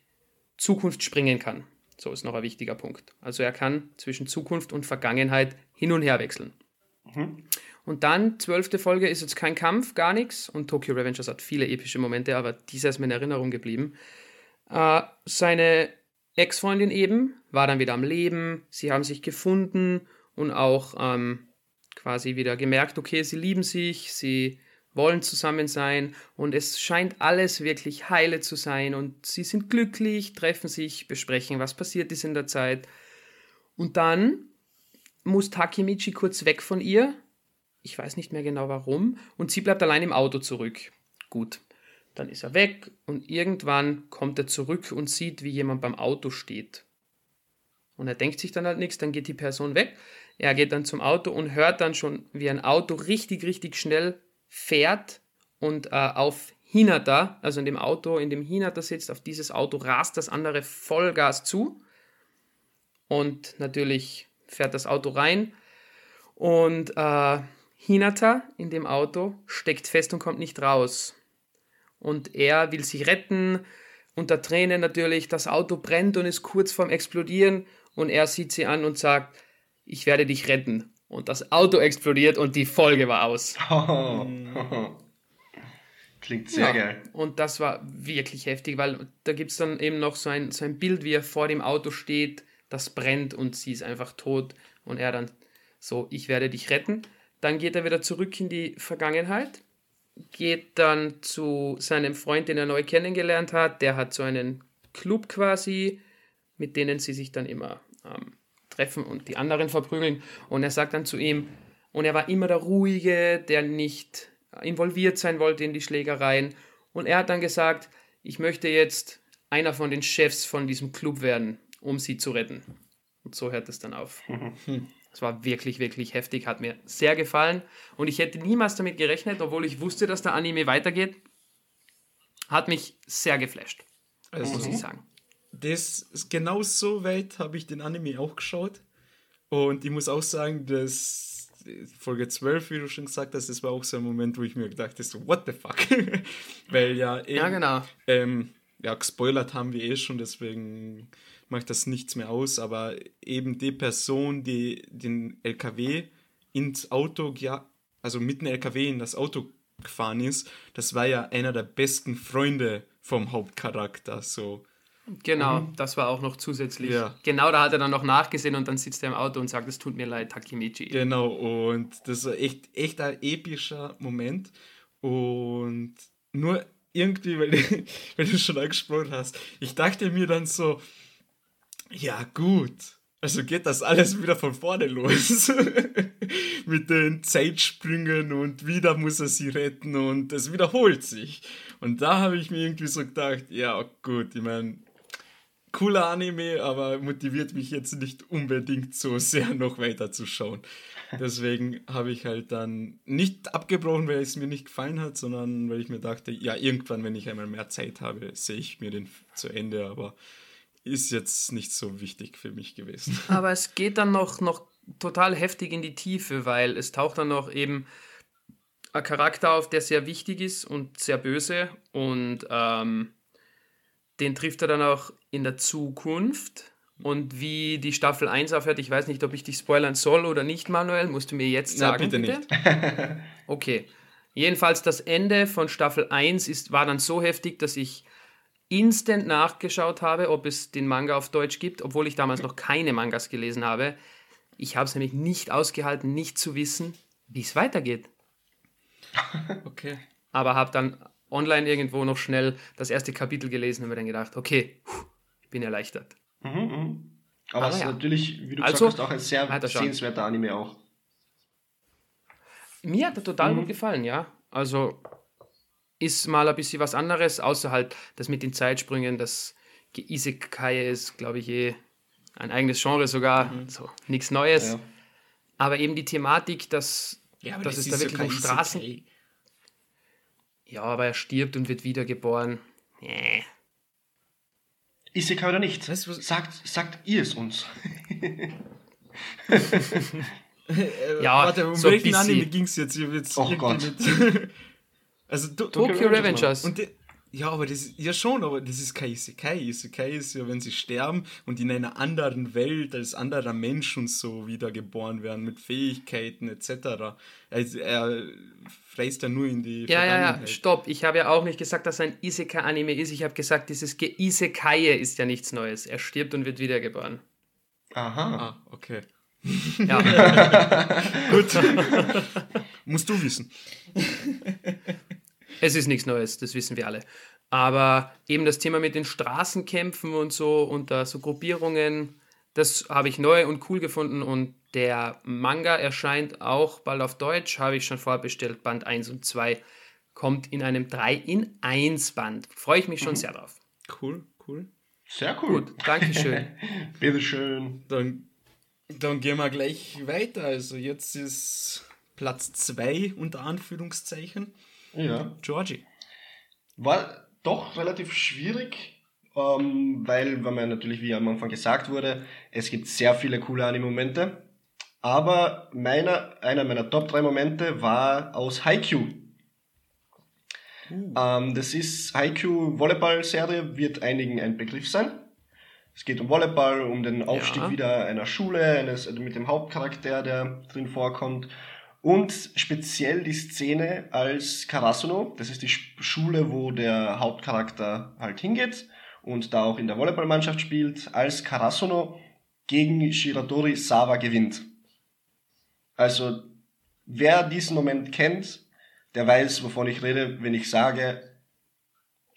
Zukunft springen kann. So ist noch ein wichtiger Punkt. Also er kann zwischen Zukunft und Vergangenheit hin und her wechseln. Mhm. Und dann, zwölfte Folge, ist jetzt kein Kampf, gar nichts. Und Tokyo Revengers hat viele epische Momente, aber dieser ist mir in Erinnerung geblieben. Äh, seine Ex-Freundin eben war dann wieder am Leben. Sie haben sich gefunden und auch ähm, quasi wieder gemerkt, okay, sie lieben sich, sie wollen zusammen sein und es scheint alles wirklich heile zu sein und sie sind glücklich, treffen sich, besprechen, was passiert ist in der Zeit. Und dann muss Takemichi kurz weg von ihr. Ich weiß nicht mehr genau warum. Und sie bleibt allein im Auto zurück. Gut, dann ist er weg und irgendwann kommt er zurück und sieht, wie jemand beim Auto steht. Und er denkt sich dann halt nichts, dann geht die Person weg. Er geht dann zum Auto und hört dann schon, wie ein Auto richtig, richtig schnell fährt und äh, auf Hinata, also in dem Auto, in dem Hinata sitzt, auf dieses Auto rast das andere Vollgas zu. Und natürlich fährt das Auto rein. Und äh, Hinata in dem Auto steckt fest und kommt nicht raus. Und er will sich retten, unter Tränen natürlich. Das Auto brennt und ist kurz vorm Explodieren. Und er sieht sie an und sagt, ich werde dich retten und das Auto explodiert und die Folge war aus. Oh. <laughs> Klingt sehr ja, geil. Und das war wirklich heftig, weil da gibt es dann eben noch so ein, so ein Bild, wie er vor dem Auto steht, das brennt und sie ist einfach tot und er dann so, ich werde dich retten. Dann geht er wieder zurück in die Vergangenheit, geht dann zu seinem Freund, den er neu kennengelernt hat. Der hat so einen Club quasi, mit denen sie sich dann immer ähm, treffen und die anderen verprügeln. Und er sagt dann zu ihm, und er war immer der Ruhige, der nicht involviert sein wollte in die Schlägereien. Und er hat dann gesagt, ich möchte jetzt einer von den Chefs von diesem Club werden, um sie zu retten. Und so hört es dann auf. Es war wirklich, wirklich heftig, hat mir sehr gefallen. Und ich hätte niemals damit gerechnet, obwohl ich wusste, dass der Anime weitergeht. Hat mich sehr geflasht, also, muss ich sagen das genau so weit habe ich den Anime auch geschaut. Und ich muss auch sagen, dass Folge 12, wie du schon gesagt hast, das war auch so ein Moment, wo ich mir gedacht habe, so, what the fuck? <laughs> Weil ja, eben, ja genau. Ähm, ja, gespoilert haben wir eh schon, deswegen macht das nichts mehr aus, aber eben die Person, die den LKW ins Auto, ja, also mit dem LKW in das Auto gefahren ist, das war ja einer der besten Freunde vom Hauptcharakter, so. Genau, mhm. das war auch noch zusätzlich. Ja. Genau, da hat er dann noch nachgesehen und dann sitzt er im Auto und sagt, es tut mir leid, Takemichi. Genau, und das war echt, echt ein epischer Moment. Und nur irgendwie, weil, <laughs> weil du schon angesprochen hast, ich dachte mir dann so, ja gut, also geht das alles wieder von vorne los. <laughs> Mit den Zeitsprüngen und wieder muss er sie retten und es wiederholt sich. Und da habe ich mir irgendwie so gedacht, ja gut, ich meine, cooler Anime, aber motiviert mich jetzt nicht unbedingt so sehr <laughs> noch weiter zu schauen. Deswegen habe ich halt dann nicht abgebrochen, weil es mir nicht gefallen hat, sondern weil ich mir dachte, ja, irgendwann, wenn ich einmal mehr Zeit habe, sehe ich mir den zu Ende, aber ist jetzt nicht so wichtig für mich gewesen. <laughs> Aber es geht dann noch, noch total heftig in die Tiefe, weil es taucht dann noch eben ein Charakter auf, der sehr wichtig ist und sehr böse und ähm, den trifft er dann auch in der Zukunft. Und wie die Staffel 1 aufhört, ich weiß nicht, ob ich dich spoilern soll oder nicht, Manuel, musst du mir jetzt sagen. Na, bitte, bitte, nicht. okay. Jedenfalls das Ende von Staffel 1 ist, war dann so heftig, dass ich instant nachgeschaut habe, ob es den Manga auf Deutsch gibt, obwohl ich damals noch keine Mangas gelesen habe. Ich habe es nämlich nicht ausgehalten, nicht zu wissen, wie es weitergeht. <laughs> Okay. Aber habe dann online irgendwo noch schnell das erste Kapitel gelesen und mir dann gedacht, okay, ich bin erleichtert. Mhm, mh. Aber, es ist ja. natürlich, wie du also, gesagt hast, auch ein sehr sehenswerter Anime auch. Mir hat er total mhm. gut gefallen, ja. Also ist mal ein bisschen was anderes, außer halt das mit den Zeitsprüngen, das Isekai ist, glaube ich, eh ein eigenes Genre sogar, mhm. so nichts Neues. Ja. Aber eben die Thematik, dass, ja, dass das es da wirklich um Straßen. Isekai. Ja, aber er stirbt und wird wiedergeboren. Nee. Isekai oder nicht? Was, was? Sagt, sagt ihr es uns. <laughs> ja, warte, um so welchen Anime ging es jetzt? jetzt oh Gott. <laughs> Also Tokyo, Tokyo Revengers. Und die, ja, aber das ja schon, aber das ist kein Isekai. Isekai ist ja, wenn sie sterben und in einer anderen Welt als anderer Mensch und so wiedergeboren werden mit Fähigkeiten etc. Also er fräst ja nur in die Ja, ja, ja, stopp. Ich habe ja auch nicht gesagt, dass ein Isekai-Anime ist. Ich habe gesagt, dieses Isekai ist ja nichts Neues. Er stirbt und wird wiedergeboren. Aha. Ah, okay. Ja. <laughs> Gut. <laughs> Musst du wissen. <laughs> Es ist nichts Neues, das wissen wir alle. Aber eben das Thema mit den Straßenkämpfen und so und da so Gruppierungen, das habe ich neu und cool gefunden und der Manga erscheint auch bald auf Deutsch, habe ich schon vorbestellt, Band 1 und 2 kommt in einem 3 in 1 Band. Freue ich mich schon mhm. sehr drauf. Cool, cool. Sehr cool. Gut, Dankeschön. <laughs> Bitteschön. Dann, dann gehen wir gleich weiter. Also jetzt ist Platz 2 unter Anführungszeichen. Ja. Georgie. War doch relativ schwierig, ähm, weil, weil man natürlich, wie am Anfang gesagt wurde, es gibt sehr viele coole Anime-Momente. Aber meiner, einer meiner Top 3 Momente war aus Haikyuu. Uh. Ähm, das ist Haikyuu Volleyball-Serie, wird einigen ein Begriff sein. Es geht um Volleyball, um den Aufstieg ja. wieder einer Schule, eines, mit dem Hauptcharakter, der drin vorkommt. Und speziell die Szene als Karasuno, das ist die Schule, wo der Hauptcharakter halt hingeht und da auch in der Volleyballmannschaft spielt, als Karasuno gegen Shiratori Sawa gewinnt. Also, wer diesen Moment kennt, der weiß, wovon ich rede, wenn ich sage,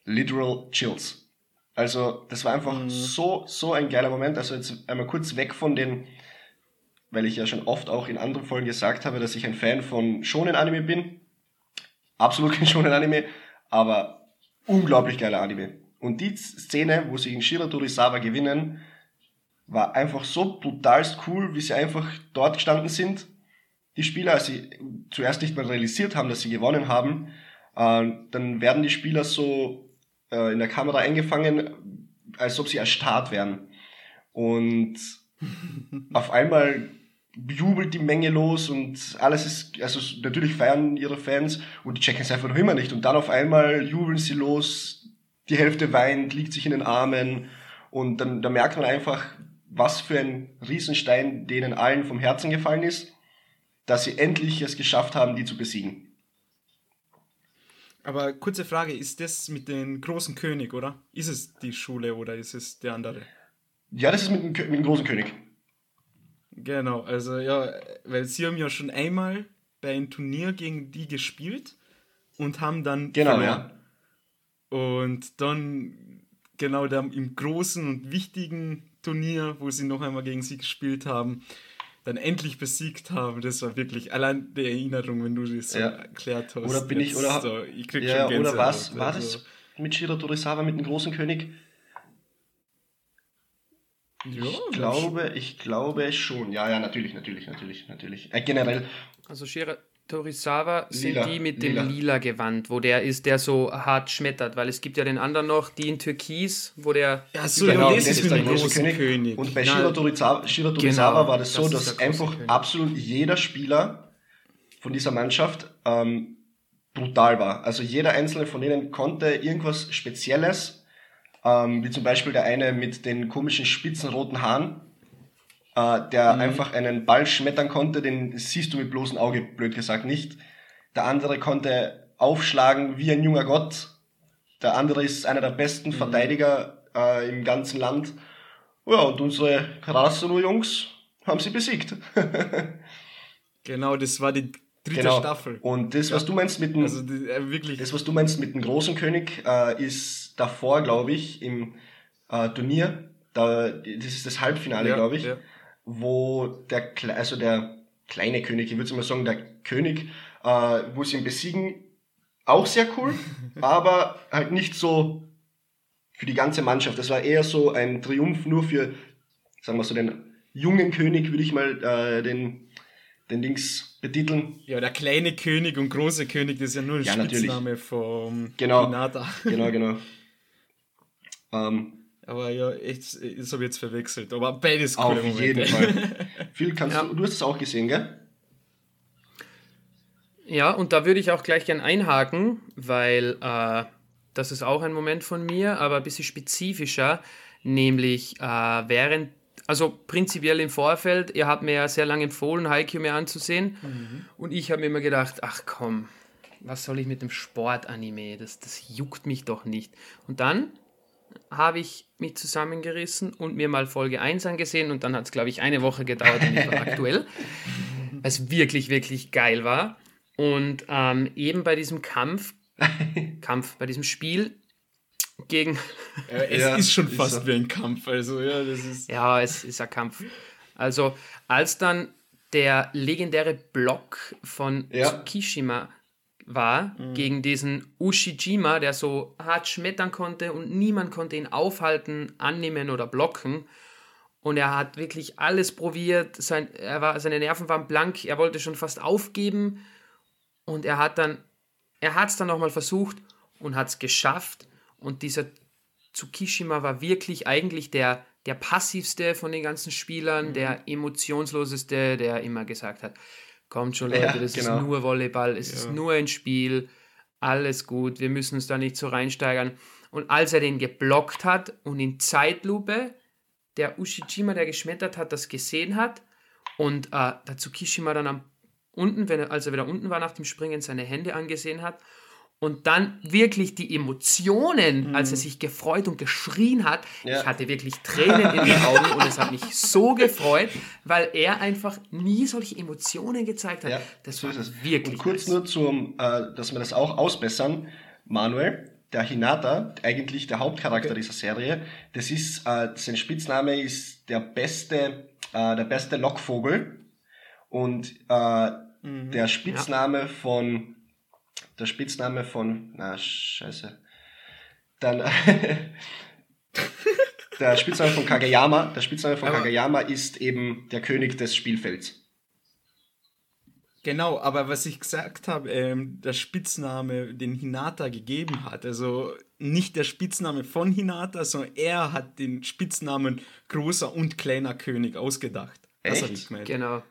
literal chills. Also, das war einfach mhm. so, so ein geiler Moment. Also, jetzt einmal kurz weg von den weil ich ja schon oft auch in anderen Folgen gesagt habe, dass ich ein Fan von Shonen Anime bin. Absolut kein <laughs> Shonen Anime, aber unglaublich geiler Anime. Und die Szene, wo sie in Shira Torisawa gewinnen, war einfach so brutalst cool, wie sie einfach dort gestanden sind. Die Spieler, als sie zuerst nicht mal realisiert haben, dass sie gewonnen haben, äh, dann werden die Spieler so äh, in der Kamera eingefangen, als ob sie erstarrt wären. Und <laughs> auf einmal jubelt die Menge los und alles ist, also natürlich feiern ihre Fans und die checken es einfach noch immer nicht und dann auf einmal jubeln sie los die Hälfte weint, liegt sich in den Armen und dann da merkt man einfach, was für ein Riesenstein denen allen vom Herzen gefallen ist, dass sie endlich es geschafft haben, die zu besiegen. Aber kurze Frage, ist das mit dem großen König, oder? Ist es die Schule oder ist es der andere? Ja, das ist mit dem, mit dem großen König. Genau, also ja, weil sie haben ja schon einmal bei einem Turnier gegen die gespielt und haben dann genau, verloren. Ja. Und dann genau da im großen und wichtigen Turnier, wo sie noch einmal gegen sie gespielt haben, dann endlich besiegt haben. Das war wirklich allein die Erinnerung, wenn du das so ja. erklärt hast. Oder bin ich oder so, ich krieg ja, schon oder was war also. das mit Shiro Torisawa mit dem großen König? Ja, ich glaube, ich glaube schon. Ja, ja, natürlich, natürlich, natürlich, natürlich. Äh, generell. Also Shiro Torisawa sind Lila, die mit dem lila. lila Gewand, wo der ist, der so hart schmettert, weil es gibt ja den anderen noch, die in Türkis, wo der Ja, so, Genau, das, ist der große König. König. Und bei Na, Shiro Torisawa, Torisawa Genau, war das so, das dass einfach König. absolut jeder Spieler von dieser Mannschaft ähm, brutal war. Also jeder einzelne von denen konnte irgendwas Spezielles, ähm, wie zum Beispiel der eine mit den komischen spitzen roten Haaren, äh, der einfach einen Ball schmettern konnte, den siehst du mit bloßem Auge, blöd gesagt, nicht. Der andere konnte aufschlagen wie ein junger Gott. Der andere ist einer der besten Verteidiger äh, im ganzen Land. Ja, und unsere Karasuno-Jungs haben sie besiegt. <laughs> Genau, das war die dritte genau. Staffel. Und das, was du meinst mit dem, Also die, äh, wirklich. das, was du meinst mit dem großen König, äh, ist davor, glaube ich, im äh, Turnier. Da, das ist das Halbfinale, Ja, glaube ich, ja. wo der, also der kleine König, ich würde mal sagen, der König, äh, wo sie ihn besiegen, auch sehr cool, <laughs> aber halt nicht so für die ganze Mannschaft. Das war eher so ein Triumph nur für, sagen wir so, den jungen König, würde ich mal äh, den, den Dings betiteln. Ja, der kleine König und große König, das ist ja nur ein Ja, natürlich. Spitzname vom Genau. Hinata. Genau, genau. <laughs> ähm, Aber ja, echt, das habe ich jetzt verwechselt. Aber beides Auf coole Momente. jeden Fall. <laughs> Phil, kannst Ja. du, du hast es auch gesehen, gell? Ja, und da würde ich auch gleich gern einhaken, weil äh, das ist auch ein Moment von mir, aber ein bisschen spezifischer, nämlich äh, während, also prinzipiell im Vorfeld, ihr habt mir ja sehr lange empfohlen, Haikyuu mir anzusehen und ich habe mir immer gedacht, ach komm, was soll ich mit dem Sport-Anime, das, das juckt mich doch nicht. Und dann habe ich mich zusammengerissen und mir mal Folge 1 angesehen und dann hat es, glaube ich, eine Woche gedauert und ich war <laughs> aktuell, weil es wirklich, wirklich geil war. Und ähm, eben bei diesem Kampf, <laughs> Kampf, bei diesem Spiel gegen, Äh, es Ja, ist schon ist fast so. wie ein Kampf. Also, ja, das ist. ja, es ist ein Kampf. Also, als dann der legendäre Block von Ja. Tsukishima war gegen diesen Ushijima, der so hart schmettern konnte und niemand konnte ihn aufhalten, annehmen oder blocken. Und er hat wirklich alles probiert. Sein, er war, seine Nerven waren blank. Er wollte schon fast aufgeben. Und er hat dann, er hat es dann nochmal versucht und hat es geschafft. Und dieser Tsukishima war wirklich eigentlich der, der passivste von den ganzen Spielern, der emotionsloseste, der immer gesagt hat, kommt schon Leute, Ja, das genau. ist nur Volleyball, es ist nur ein Spiel, alles gut, wir müssen uns da nicht so reinsteigern. Und als er den geblockt hat und in Zeitlupe der Ushijima, der geschmettert hat, das gesehen hat und äh, der Tsukishima dann am unten, wenn er, als er wieder unten war nach dem Springen, seine Hände angesehen hat und dann wirklich die Emotionen, als er sich gefreut und geschrien hat, Ja. ich hatte wirklich Tränen in den Augen und es hat mich so <laughs> gefreut, weil er einfach nie solche Emotionen gezeigt hat. Ja, das so war ist es. wirklich Und kurz nice. nur zum, äh, dass wir das auch ausbessern. Manuel, der Hinata, eigentlich der Hauptcharakter dieser Serie, das ist, äh, sein Spitzname ist der beste, äh, der beste Lockvogel. Und äh, Mhm. der Spitzname von, der Spitzname von, na scheiße, dann, <laughs> der Spitzname von Kageyama, der Spitzname von Aber- Kageyama ist eben der König des Spielfelds. Genau, aber was ich gesagt habe, ähm, der Spitzname, den Hinata gegeben hat, also nicht der Spitzname von Hinata, sondern er hat den Spitznamen großer und kleiner König ausgedacht. Das Echt? habe ich gemeint. Genau.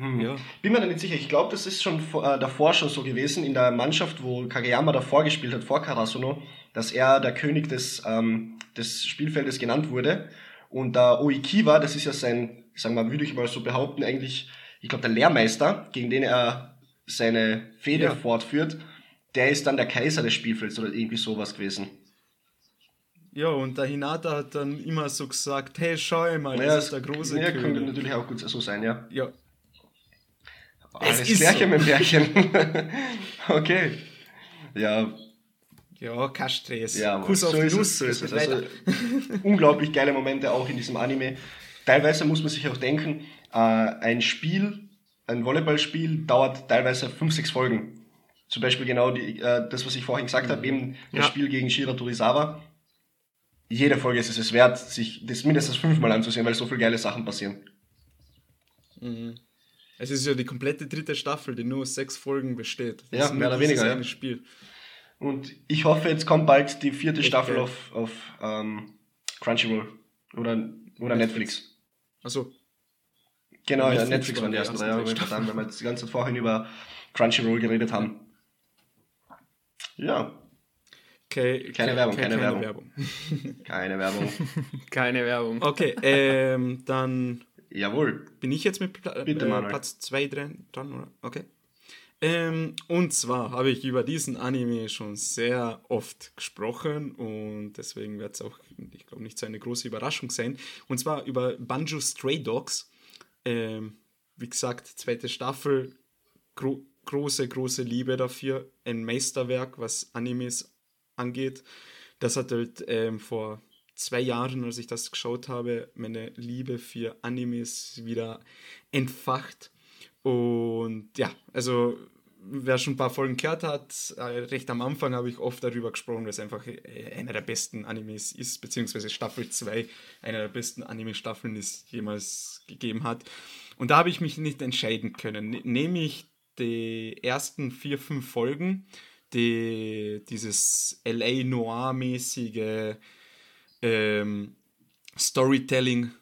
Hm. Ja. Bin mir da nicht sicher. Ich glaube, das ist schon äh, davor schon so gewesen in der Mannschaft, wo Kageyama davor gespielt hat, vor Karasuno. dass er der König des, ähm, des Spielfeldes genannt wurde. Und der Oikiwa, das ist ja sein, sagen wir, würde ich mal so behaupten, eigentlich, ich glaube, der Lehrmeister, gegen den er seine Fehde ja. fortführt, der ist dann der Kaiser des Spielfelds oder irgendwie sowas gewesen. Ja, und der Hinata hat dann immer so gesagt, hey, schau mal, das ja, ist der große ja, König. könnte natürlich auch gut so sein, ja. Ja. Alles es Klärchen so. mit Märchen. <laughs> okay. Ja. Ja, kein Stress. Ja, Kuss auf so die Nuss. So ist es. Also, <laughs> unglaublich geile Momente auch in diesem Anime. Teilweise muss man sich auch denken, äh, ein Spiel, ein Volleyballspiel dauert teilweise 5, 6 Folgen. Zum Beispiel genau die, äh, das, was ich vorhin gesagt habe, eben das Spiel gegen Shira Torizawa jede Folge ist es wert, sich das mindestens fünfmal anzusehen, weil so viele geile Sachen passieren. Mhm. Es ist ja die komplette dritte Staffel, die nur aus sechs Folgen besteht. Das ja, mehr oder weniger. Ja. Spiel. Und ich hoffe, jetzt kommt bald die vierte Echt Staffel geil. auf, auf ähm, Crunchyroll oder, oder Netflix. Achso. Genau, Netflix ja, Netflix waren die ersten drei, verdammt, weil wir jetzt die ganze Zeit vorhin über Crunchyroll geredet haben. Ja, Okay, keine, Werbung, keine, keine, Werbung. Werbung. keine Werbung. <laughs> keine Werbung. Okay, ähm, dann. Jawohl. Bin ich jetzt mit Pla Bitte, äh, Platz 2 dran, dran, oder? Okay. Ähm, und zwar habe ich über diesen Anime schon sehr oft gesprochen und deswegen wird es auch, ich glaube, nicht so eine große Überraschung sein. Und zwar über Banjo Stray Dogs. Ähm, wie gesagt, zweite Staffel, gro große, große Liebe dafür. Ein Meisterwerk, was Animes angeht. Das hat halt ähm, vor zwei Jahren, als ich das geschaut habe, meine Liebe für Animes wieder entfacht. Und ja, also wer schon ein paar Folgen gehört hat, äh, recht am Anfang habe ich oft darüber gesprochen, dass es einfach äh, einer der besten Animes ist, beziehungsweise Staffel 2 einer der besten Anime-Staffeln, die es jemals gegeben hat. Und da habe ich mich nicht entscheiden können. Nehme ich die ersten vier, fünf Folgen die, dieses LA Noir-mäßige ähm, Storytelling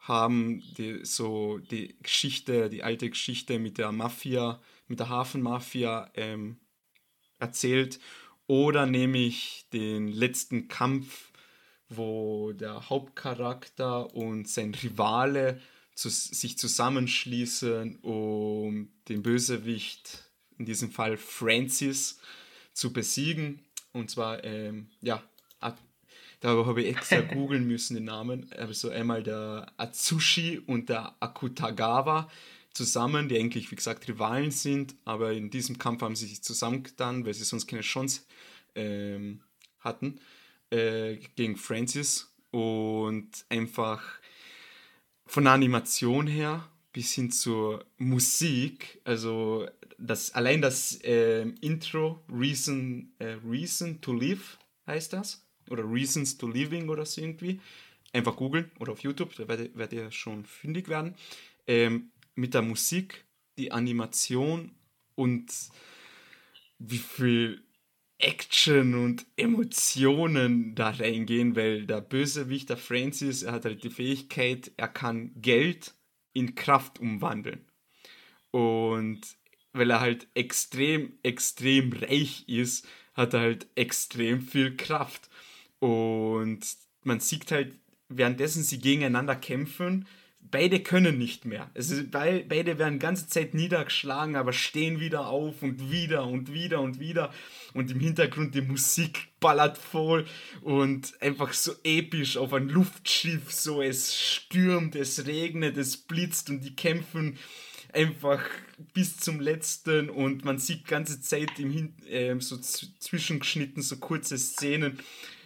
haben, die, so die Geschichte, die alte Geschichte mit der Mafia, mit der Hafenmafia ähm, erzählt. Oder nehme ich den letzten Kampf, wo der Hauptcharakter und sein Rivale zu, sich zusammenschließen, um den Bösewicht, in diesem Fall Francis, zu besiegen. Und zwar, ähm, ja, da habe ich extra <laughs> googeln müssen den Namen. Also einmal der Atsushi und der Akutagawa zusammen, die eigentlich, wie gesagt, Rivalen sind, aber in diesem Kampf haben sie sich zusammengetan, weil sie sonst keine Chance ähm, hatten äh, gegen Francis. Und einfach von der Animation her bis hin zur Musik, also das, allein das äh, Intro, Reason, äh, Reason to Live heißt das, oder Reasons to Living oder so irgendwie, einfach googeln oder auf YouTube, da werdet, werdet ihr schon fündig werden, ähm, mit der Musik, die Animation und wie viel Action und Emotionen da reingehen, weil der Bösewicht, der Francis, er hat halt die Fähigkeit, er kann Geld in Kraft umwandeln. Und weil er halt extrem, extrem reich ist, hat er halt extrem viel Kraft. Und man sieht halt, währenddessen sie gegeneinander kämpfen, beide können nicht mehr. Es ist, beide werden ganze Zeit niedergeschlagen, aber stehen wieder auf und wieder und wieder und wieder. Und im Hintergrund die Musik ballert voll und einfach so episch auf ein Luftschiff. So es stürmt, es regnet, es blitzt und die kämpfen einfach bis zum letzten und man sieht ganze Zeit im Hin äh, so zwischengeschnitten so kurze Szenen,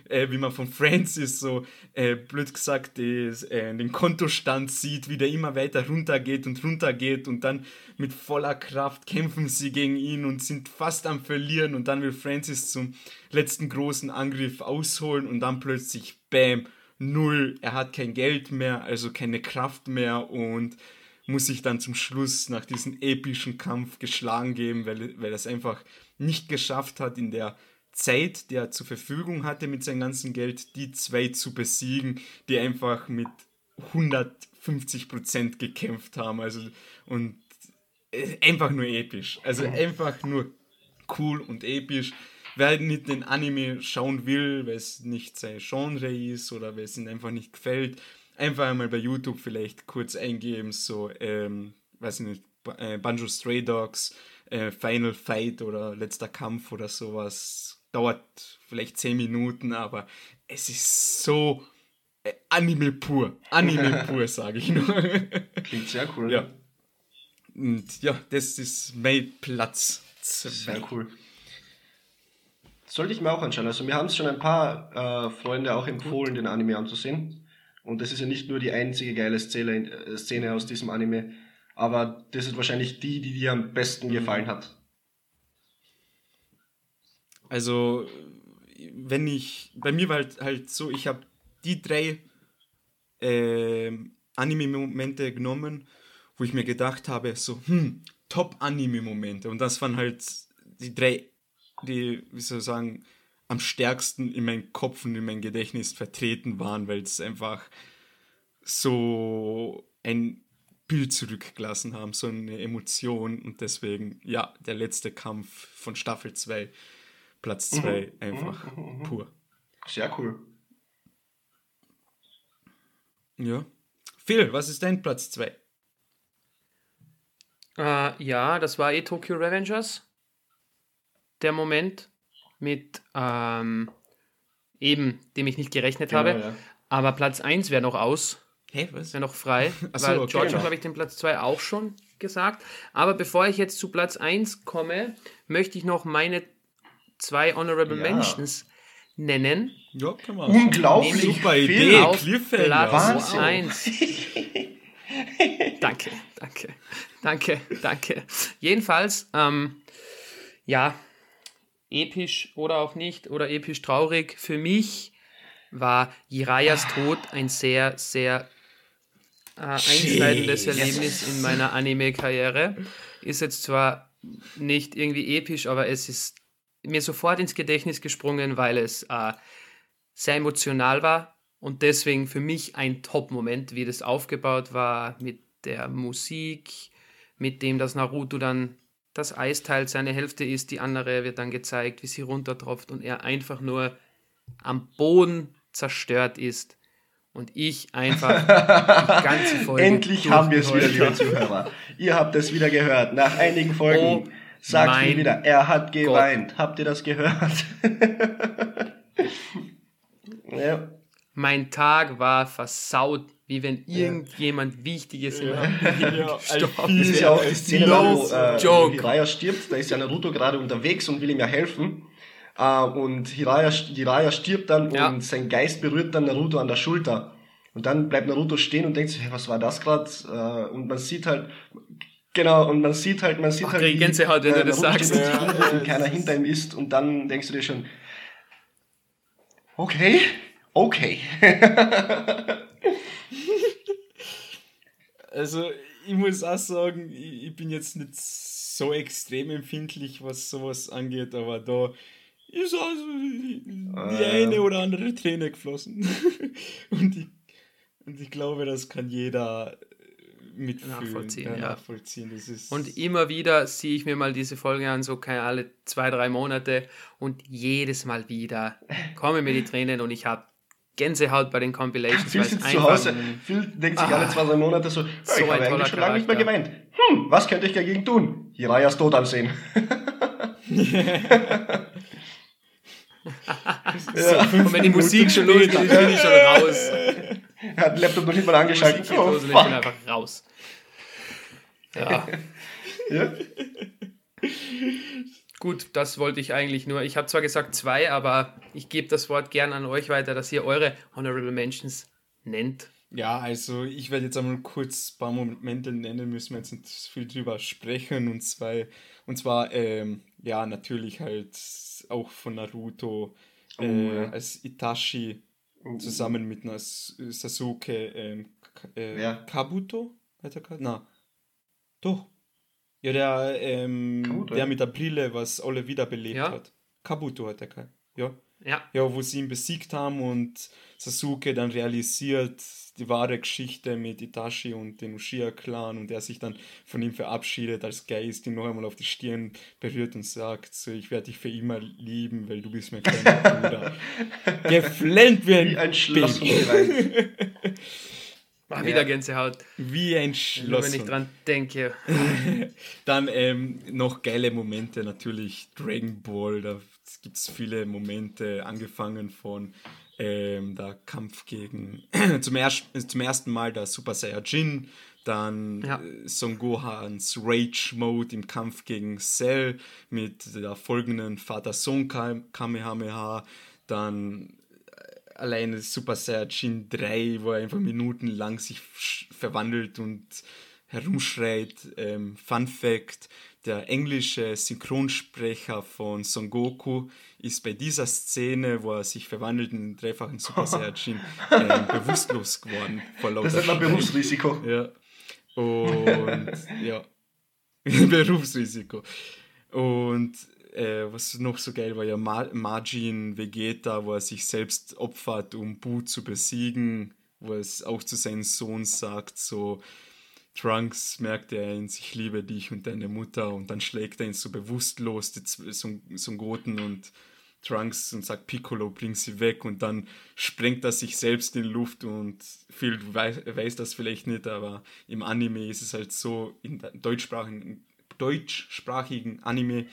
äh, wie man von Francis so äh, blöd gesagt die, äh, den Kontostand sieht, wie der immer weiter runtergeht und runtergeht und dann mit voller Kraft kämpfen sie gegen ihn und sind fast am Verlieren und dann will Francis zum letzten großen Angriff ausholen und dann plötzlich Bam, null, er hat kein Geld mehr, also keine Kraft mehr und muss sich dann zum Schluss nach diesem epischen Kampf geschlagen geben, weil, weil er es einfach nicht geschafft hat, in der Zeit, die er zur Verfügung hatte mit seinem ganzen Geld, die zwei zu besiegen, die einfach mit 150 Prozent gekämpft haben. Also, und äh, einfach nur episch. Also einfach nur cool und episch. wer nicht den Anime schauen will, weil es nicht sein Genre ist oder weil es ihm einfach nicht gefällt, einfach einmal bei YouTube vielleicht kurz eingeben, so, ähm, weiß ich nicht, äh, Banjo Stray Dogs, äh, Final Fight oder letzter Kampf oder sowas. Dauert vielleicht 10 Minuten, aber es ist so äh, Anime pur. Anime <laughs> pur, sage ich nur. <laughs> Klingt sehr cool. Ja. Und ja, das ist mein Platz. Sehr cool. Sollte ich mir auch anschauen. Also mir haben es schon ein paar äh, Freunde auch empfohlen, den Anime anzusehen. Und das ist ja nicht nur die einzige geile Szene, äh, Szene aus diesem Anime, aber das ist wahrscheinlich die, die dir am besten gefallen hat. Also, wenn ich, bei mir war halt, halt so, ich habe die drei äh, Anime-Momente genommen, wo ich mir gedacht habe, so, hm, Top-Anime-Momente. Und das waren halt die drei, die, wie soll ich sagen, am stärksten in meinem Kopf und in meinem Gedächtnis vertreten waren, weil es einfach so ein Bild zurückgelassen haben, so eine Emotion. Und deswegen, ja, der letzte Kampf von Staffel 2, Platz 2, mhm. einfach mhm. pur. Sehr cool. Ja. Phil, was ist dein Platz 2? Äh, ja, das war eh Tokyo Revengers. Der Moment mit ähm, eben, dem ich nicht gerechnet genau, habe. Ja. Aber Platz 1 wäre noch aus. Hä, was? Wäre noch frei. <laughs> Achso, weil okay, George genau. habe ich den Platz 2 auch schon gesagt. Aber bevor ich jetzt zu Platz 1 komme, möchte ich noch meine zwei Honorable ja. Mentions nennen. Ja, kann man. Unglaublich. Super Idee. Auf Platz 1. danke, danke, danke, danke. Jedenfalls, ähm, ja, episch oder auch nicht oder episch traurig. Für mich war Jirayas Tod ein sehr, sehr äh, einschneidendes Erlebnis in meiner Anime-Karriere. Ist jetzt zwar nicht irgendwie episch, aber es ist mir sofort ins Gedächtnis gesprungen, weil es äh, sehr emotional war und deswegen für mich ein Top-Moment, wie das aufgebaut war mit der Musik, mit dem, dass Naruto dann das Eisteil seine Hälfte ist, die andere wird dann gezeigt, wie sie runtertropft und er einfach nur am Boden zerstört ist. Und ich einfach die <laughs> ganze Folge. Endlich haben wir es wieder, liebe Zuhörer. Ihr habt es wieder gehört. Nach einigen Folgen oh sagt mir wieder, er hat geweint. Gott. Habt ihr das gehört? <laughs> ja. Mein Tag war versaut, wie wenn irgendjemand ja. Wichtiges in meinem Leben <laughs> ja, gestorben ist. Das ist ja auch die Szene, wo, äh, wo Hiraya stirbt. Da ist ja Naruto gerade unterwegs und will ihm ja helfen. Uh, und Hiraya, Hiraya stirbt dann ja. und sein Geist berührt dann Naruto an der Schulter. Und dann bleibt Naruto stehen und denkt sich, hey, was war das gerade? Uh, und man sieht halt, genau, und man sieht halt, man sieht Ach, halt, wie, Gänsehaut, wenn äh, du das sagst. Ja. und keiner hinter ihm ist und dann denkst du dir schon, okay, okay. <laughs> also, ich muss auch sagen, ich bin jetzt nicht so extrem empfindlich, was sowas angeht, aber da ist also die, die äh. eine oder andere Träne geflossen. <laughs> und, ich, und ich glaube, das kann jeder mitfühlen, nachvollziehen. Ja, nachvollziehen. Das ist und immer wieder ziehe ich mir mal diese Folge an, so keine alle zwei, drei Monate und jedes Mal wieder <laughs> kommen mir die Tränen und ich habe Gänsehaut bei den Compilations. Phil sitzt zu Hause, Phil denkt sich ah, alle zwei, drei Monate so, so ich habe eigentlich schon lange nicht mehr gemeint. Hm, was könnte ich dagegen tun? Hirayas Tod ansehen. <laughs> <laughs> ja, und wenn die Musik schon losgeht, bin ich schon raus. Er hat den Laptop noch nicht mal angeschaltet. Oh, los, ich bin einfach raus. Ja. <laughs> ja. Gut, das wollte ich eigentlich nur. Ich habe zwar gesagt zwei, aber ich gebe das Wort gern an euch weiter, dass ihr eure Honorable Mentions nennt. Ja, also ich werde jetzt einmal kurz ein paar Momente nennen, müssen wir jetzt nicht viel drüber sprechen. Und zwar, und zwar ähm, ja, natürlich halt auch von Naruto oh, äh, ja. als Itachi oh, zusammen mit einer Sasuke ähm, äh, ja. Kabuto? Hat er Na. Doch. Ja, der, ähm, Kabuto, der mit der Brille, was alle wiederbelebt ja. hat. Kabuto hat er kein. Ja. Ja. Ja, wo sie ihn besiegt haben und Sasuke dann realisiert die wahre Geschichte mit Itachi und dem Uchiha-Clan und er sich dann von ihm verabschiedet als Geist, ihn noch einmal auf die Stirn berührt und sagt so, ich werde dich für immer lieben, weil du bist mein kleiner <laughs> Bruder. Geflennt wie ein, Wie ein Schloss. War <laughs> wieder Gänsehaut. Wie ein Schloss. wenn ich dran denke. <laughs> Dann ähm, noch geile Momente, natürlich Dragon Ball, da gibt es viele Momente, angefangen von ähm, der Kampf gegen <clears throat> zum, erst, zum ersten Mal der Super Saiyajin, dann Ja. äh, Son Gohans Rage Mode im Kampf gegen Cell mit der folgenden Vater-Sohn-Kamehameha, dann äh, alleine Super Saiyajin 3, wo er einfach minutenlang sich verwandelt und herumschreit. Ähm, Fun Fact: Der englische Synchronsprecher von Son Goku ist bei dieser Szene, wo er sich verwandelt in den dreifachen Super Saiyajin, <laughs> ähm, bewusstlos geworden vor lauter Das man Schreien. Berufsrisiko. Ja. Und <laughs> ja. <laughs> Berufsrisiko. Und äh, was noch so geil war, ja, Ma Margin Vegeta, wo er sich selbst opfert, um Bu zu besiegen, wo es auch zu seinem Sohn sagt, so Trunks merkt er eins, ich liebe dich und deine Mutter. Und dann schlägt er ihn so bewusstlos, die Z- Son Son Goten und Trunks und sagt Piccolo, bring sie weg. Und dann sprengt er sich selbst in Luft und Phil weiß, weiß das vielleicht nicht, aber im Anime ist es halt so, in deutschsprachigen, deutschsprachigen Anime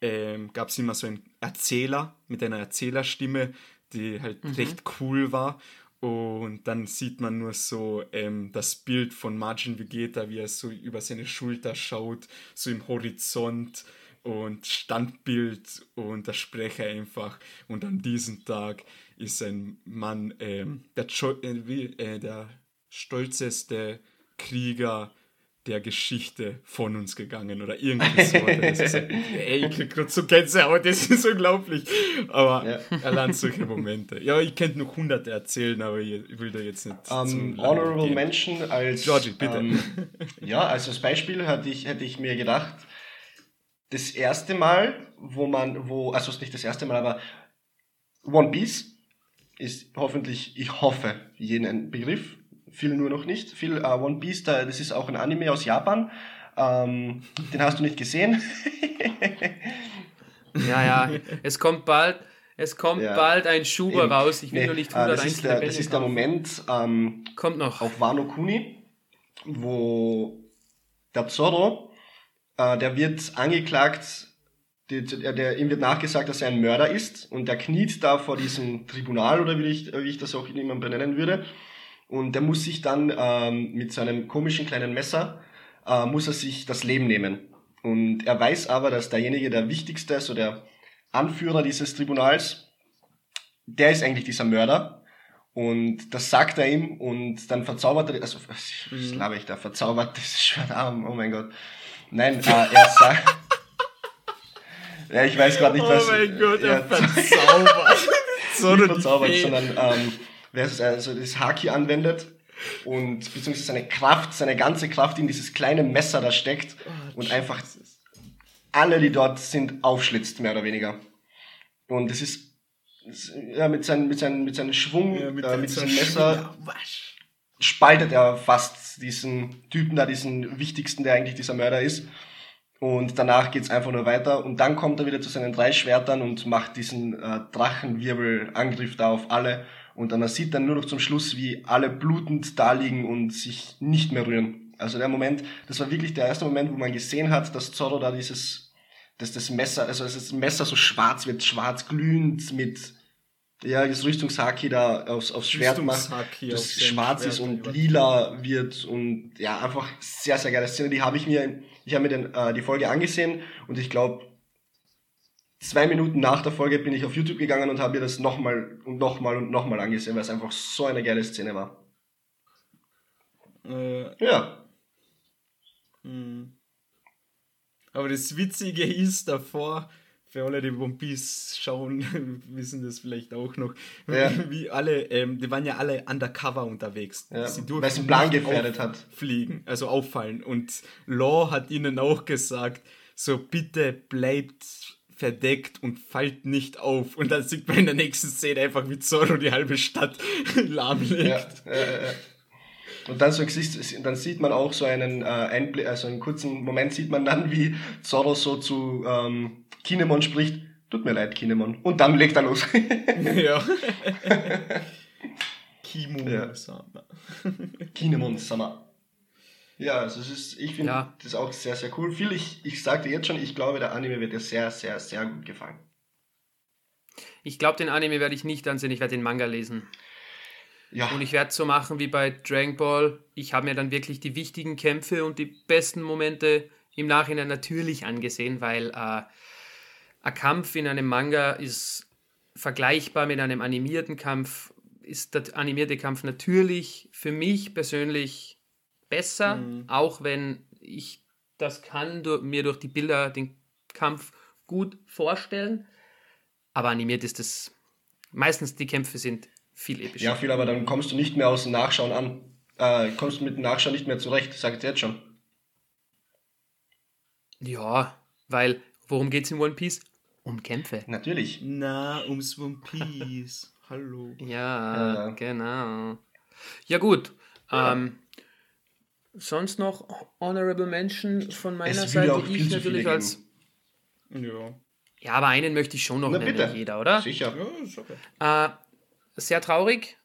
ähm, gab es immer so einen Erzähler mit einer Erzählerstimme, die halt recht cool war. Und dann sieht man nur so ähm, das Bild von Margin Vegeta, wie er so über seine Schulter schaut, so im Horizont und Standbild und der Sprecher einfach. Und an diesem Tag ist ein Mann, ähm, der, Tscho- äh, äh, der stolzeste Krieger der Geschichte von uns gegangen oder irgendwie so. Ey, ich krieg grad so Gänsehaut, das ist unglaublich. Aber Ja. allein solche Momente. Ja, ich könnte noch hunderte erzählen, aber ich will da jetzt nicht Ähm, zum honorable gehen. Mention als. Georgie, bitte. Ähm, ja, also als Beispiel hätte ich, hätte ich mir gedacht, das erste Mal, wo man, wo, also nicht das erste Mal, aber One Piece ist hoffentlich, ich hoffe, jeden ein Begriff. Viel nur noch nicht. Viel äh, One Piece, da, das ist auch ein Anime aus Japan. Ähm, den hast du nicht gesehen. <laughs> Ja, ja. Es kommt bald, es kommt Ja. bald ein Schuber Eben. raus. Ich will Nee, nur nicht äh, 100 das, ist der, das ist der. Moment, ähm, Kommt noch. auf Wano Kuni, wo der Zorro, äh, der wird angeklagt, die, der, der, ihm wird nachgesagt, dass er ein Mörder ist und der kniet da vor diesem Tribunal oder wie ich, wie ich das auch immer benennen würde und der muss sich dann ähm, mit seinem komischen kleinen Messer, äh, muss er sich das Leben nehmen. Und er weiß aber, dass derjenige, der wichtigste, so der Anführer dieses Tribunals, der ist eigentlich dieser Mörder. Und das sagt er ihm und dann verzaubert er, also was Mhm. laber ich da, verzaubert <laughs> das Schwert, ah, oh mein Gott. Nein, äh, er sagt, <laughs> ja, ich weiß gerade nicht, was. Oh mein Gott, er ja, <laughs> verzaubert. so nicht verzaubert, sondern ähm, wer es, also das Haki anwendet und beziehungsweise seine Kraft, seine ganze Kraft in dieses kleine Messer da steckt Oh, und einfach alle, die dort sind, aufschlitzt, mehr oder weniger. Und es ist ja, mit seinem mit seinem mit seinem Schwung, Ja, mit, äh, mit so diesem einem Messer spaltet er fast diesen Typen da, diesen wichtigsten, der eigentlich dieser Mörder ist. Und danach geht's einfach nur weiter. Und dann kommt er wieder zu seinen drei Schwertern und macht diesen äh, Drachenwirbel-Angriff da auf alle. Und dann man sieht dann nur noch zum Schluss, wie alle blutend da liegen und sich nicht mehr rühren. Also der Moment, das war wirklich der erste Moment, wo man gesehen hat, dass Zorro da dieses, dass das Messer, also dass das Messer so schwarz wird, schwarz glühend mit, ja, das Rüstungshaki da aufs, aufs Schwert macht das schwarz Schwert ist und lila wird und ja, einfach sehr, sehr geile Szene. Die habe ich mir, ich habe mir den, äh, die Folge angesehen und ich glaube, zwei Minuten nach der Folge bin ich auf YouTube gegangen und habe mir das nochmal und nochmal und nochmal angesehen, weil es einfach so eine geile Szene war. Äh, Ja, hm. Aber das Witzige ist davor, für alle, die One Piece schauen, <laughs> wissen das vielleicht auch noch, Ja. <laughs> wie alle, ähm, die waren ja alle undercover unterwegs. ja. Sie weil es den Plan gefährdet hat. auffliegen, also auffallen. Und Law hat ihnen auch gesagt, so bitte bleibt verdeckt und fällt nicht auf. Und dann sieht man in der nächsten Szene einfach, wie Zorro die halbe Stadt <laughs> lahmlegt. Ja, äh. Und dann, so, dann sieht man auch so einen äh, Einblick, also einen kurzen Moment sieht man dann, wie Zorro so zu ähm, Kinemon spricht. Tut mir leid, Kinemon. Und dann legt er los. <laughs> <laughs> ja. Kimon-sama. Kinemon-sama. Ja, also es ist, ich finde ja. das auch sehr, sehr cool. Viel, ich, ich sagte jetzt schon, ich glaube, der Anime wird dir sehr, sehr, sehr gut gefallen. Ich glaube, den Anime werde ich nicht ansehen, ich werde den Manga lesen. Ja. Und ich werde es so machen wie bei Dragon Ball. Ich habe mir dann wirklich die wichtigen Kämpfe und die besten Momente im Nachhinein natürlich angesehen, weil äh, ein Kampf in einem Manga ist vergleichbar mit einem animierten Kampf. Ist der animierte Kampf natürlich für mich persönlich besser, mhm. auch wenn ich das kann durch, mir durch die Bilder den Kampf gut vorstellen. Aber animiert ist es meistens die Kämpfe sind viel epischer. Ja, viel, aber dann kommst du nicht mehr aus dem Nachschauen an. Äh, kommst du mit dem Nachschauen nicht mehr zurecht, sagt jetzt schon. Ja, weil worum geht es in One Piece? Um Kämpfe. Natürlich. Na, ums One Piece. <laughs> Hallo. Ja, äh. genau. Ja, gut. Ja. Ähm, sonst noch Honorable Mention von meiner Seite, die ich natürlich als. Ja. Ja, aber einen möchte ich schon noch Na, nennen, bitte. jeder, oder? Sicher. Ja, ist okay. Äh, sehr traurig.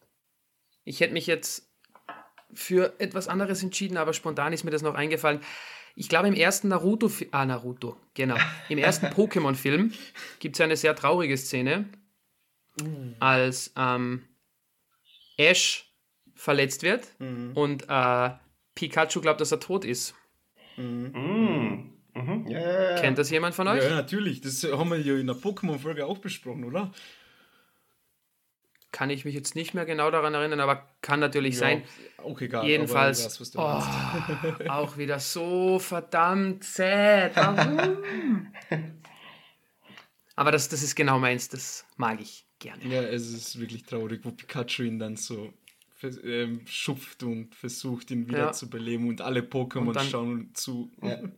Ich hätte mich jetzt für etwas anderes entschieden, aber spontan ist mir das noch eingefallen. Ich glaube, im ersten Naruto, ah, Naruto, genau. Im ersten <laughs> Pokémon-Film gibt es eine sehr traurige Szene, mm. als ähm, Ash verletzt wird mhm. und äh, Pikachu glaubt, dass er tot ist. Mhm. Mhm. Mhm. Yeah. Kennt das jemand von euch? Ja, natürlich. Das haben wir ja in der Pokémon-Folge auch besprochen, oder? kann ich mich jetzt nicht mehr genau daran erinnern, aber kann natürlich ja, sein. Auch egal. Jedenfalls weiß, oh, auch wieder so verdammt sad. <laughs> Warum? aber das, das ist genau meins, das mag ich gerne. Ja, es ist wirklich traurig, wo Pikachu ihn dann so ähm, schupft und versucht, ihn wieder ja. zu beleben und alle Pokémon dann, schauen zu. Ja. <laughs>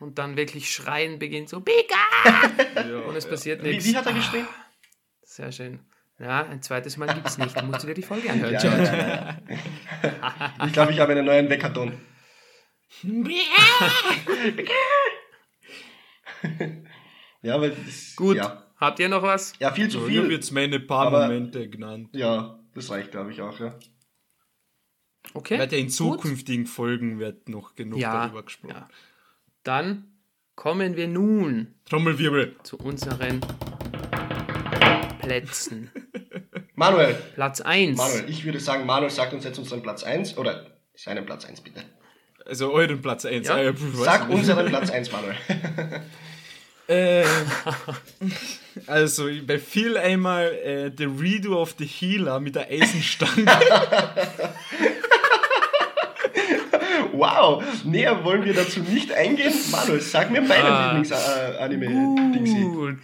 Und dann wirklich schreien beginnt so, Pika! Ja, und es passiert nichts. Wie, wie hat er geschrien? Sehr schön. Ja, ein zweites Mal gibt es nicht. Dann musst du dir die Folge anhören, ja, George. Ja, ja. ich glaube, ich habe einen neuen Weckerton. <laughs> ja, aber das, Gut. Ja. Habt ihr noch was? Ja, viel zu viel. Ich habe jetzt meine paar aber, Momente genannt. Ja, das reicht, glaube ich, auch, ja. Okay. Wird ja in zukünftigen Gut. Folgen wird noch genug ja, darüber gesprochen. Ja. Dann kommen wir nun Trommelwirbel zu unseren Plätzen. <laughs> Manuel. Platz 1. Manuel, ich würde sagen, Manuel sagt uns jetzt unseren Platz 1 oder seinen Platz 1 bitte. Also euren Platz 1. Ja? Ah, Sag unseren Platz <laughs> 1, Manuel. <laughs> äh, also bei viel einmal äh, The Redo of the Healer mit der Eisenstange. wow, näher wollen wir dazu nicht eingehen. Manuel, sag mir meinen ah, Lieblings-Anime-Dingsi. Gut.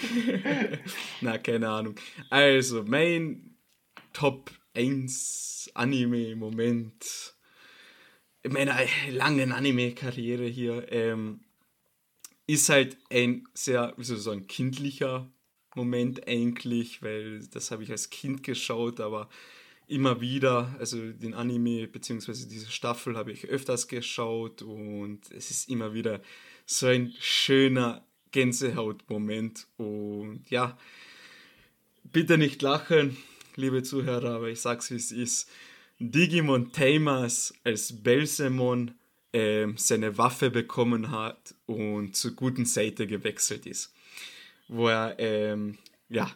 <laughs> Na, keine Ahnung. Also, mein Top 1 Anime-Moment in meiner langen Anime-Karriere hier ähm, ist halt ein sehr, wie soll ich sagen, kindlicher Moment eigentlich, weil das habe ich als Kind geschaut, aber immer wieder, also den Anime bzw. diese Staffel habe ich öfters geschaut und es ist immer wieder so ein schöner Gänsehautmoment. Und ja, bitte nicht lachen, liebe Zuhörer, aber ich sag's wie es ist. Digimon Tamers als Belsemon äh, seine Waffe bekommen hat und zur guten Seite gewechselt ist. Wo er, ähm, ja,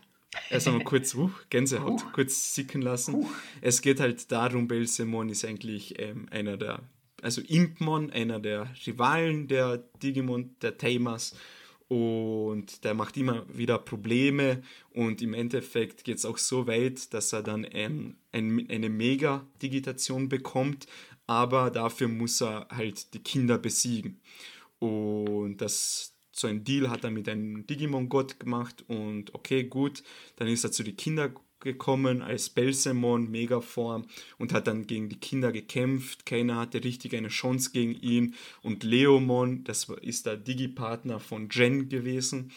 erst einmal kurz, <laughs> uh, Gänsehaut, uh, kurz sicken lassen. Uh. Es geht halt darum, Belsemon ist eigentlich ähm, einer der, also Impmon, einer der Rivalen der Digimon, der Tamers und der macht immer wieder Probleme und im Endeffekt geht es auch so weit, dass er dann ein, ein, eine Mega-Digitation bekommt, aber dafür muss er halt die Kinder besiegen. Und das, so ein Deal hat er mit einem Digimon-Gott gemacht und okay, gut, dann ist er zu den Kindern gekommen als Belsemon, Megaform und hat dann gegen die Kinder gekämpft. Keiner hatte richtig eine Chance gegen ihn. Und Leomon, das ist der Digi-Partner von Jen gewesen.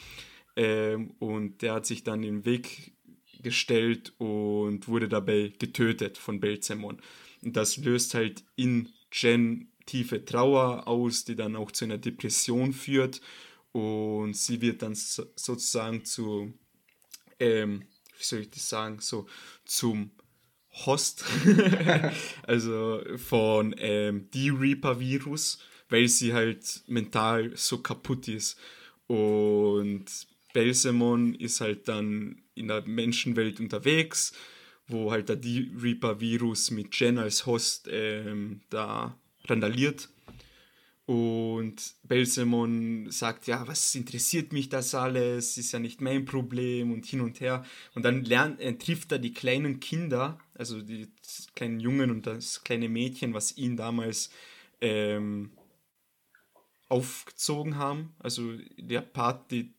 Ähm, und der hat sich dann den Weg gestellt und wurde dabei getötet von Belzemon. Und das löst halt in Jen tiefe Trauer aus, die dann auch zu einer Depression führt. Und sie wird dann so, sozusagen zu, ähm, wie soll ich das sagen, so zum Host, <laughs> also von ähm, D-Reaper-Virus, weil sie halt mental so kaputt ist. Und Belsemon ist halt dann in der Menschenwelt unterwegs, wo halt der D-Reaper-Virus mit Jen als Host ähm, da randaliert. Und Belsemon sagt, ja, was interessiert mich das alles? Ist ja nicht mein Problem und hin und her. Und dann lernt, äh, trifft er die kleinen Kinder, also die kleinen Jungen und das kleine Mädchen, was ihn damals ähm, aufgezogen haben. Also der Part, die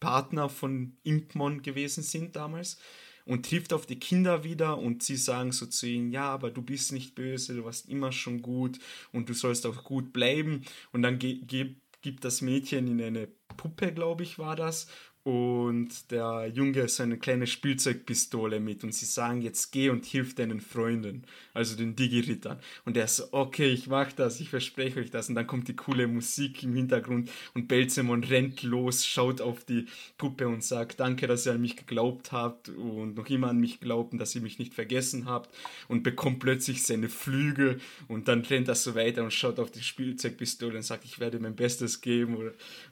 Partner von Impmon gewesen sind damals und trifft auf die Kinder wieder und sie sagen so zu ihnen, ja, aber du bist nicht böse, du warst immer schon gut und du sollst auch gut bleiben. Und dann gibt das Mädchen in eine Puppe, glaube ich, war das, und der Junge so eine kleine Spielzeugpistole mit und sie sagen jetzt geh und hilf deinen Freunden, also den Digi-Rittern. Und er so, okay, ich mach das, ich verspreche euch das. Und dann kommt die coole Musik im Hintergrund und Belzemon rennt los, schaut auf die Puppe und sagt, danke, dass ihr an mich geglaubt habt und noch immer an mich glaubt und dass ihr mich nicht vergessen habt und bekommt plötzlich seine Flügel und dann rennt er so weiter und schaut auf die Spielzeugpistole und sagt, ich werde mein Bestes geben.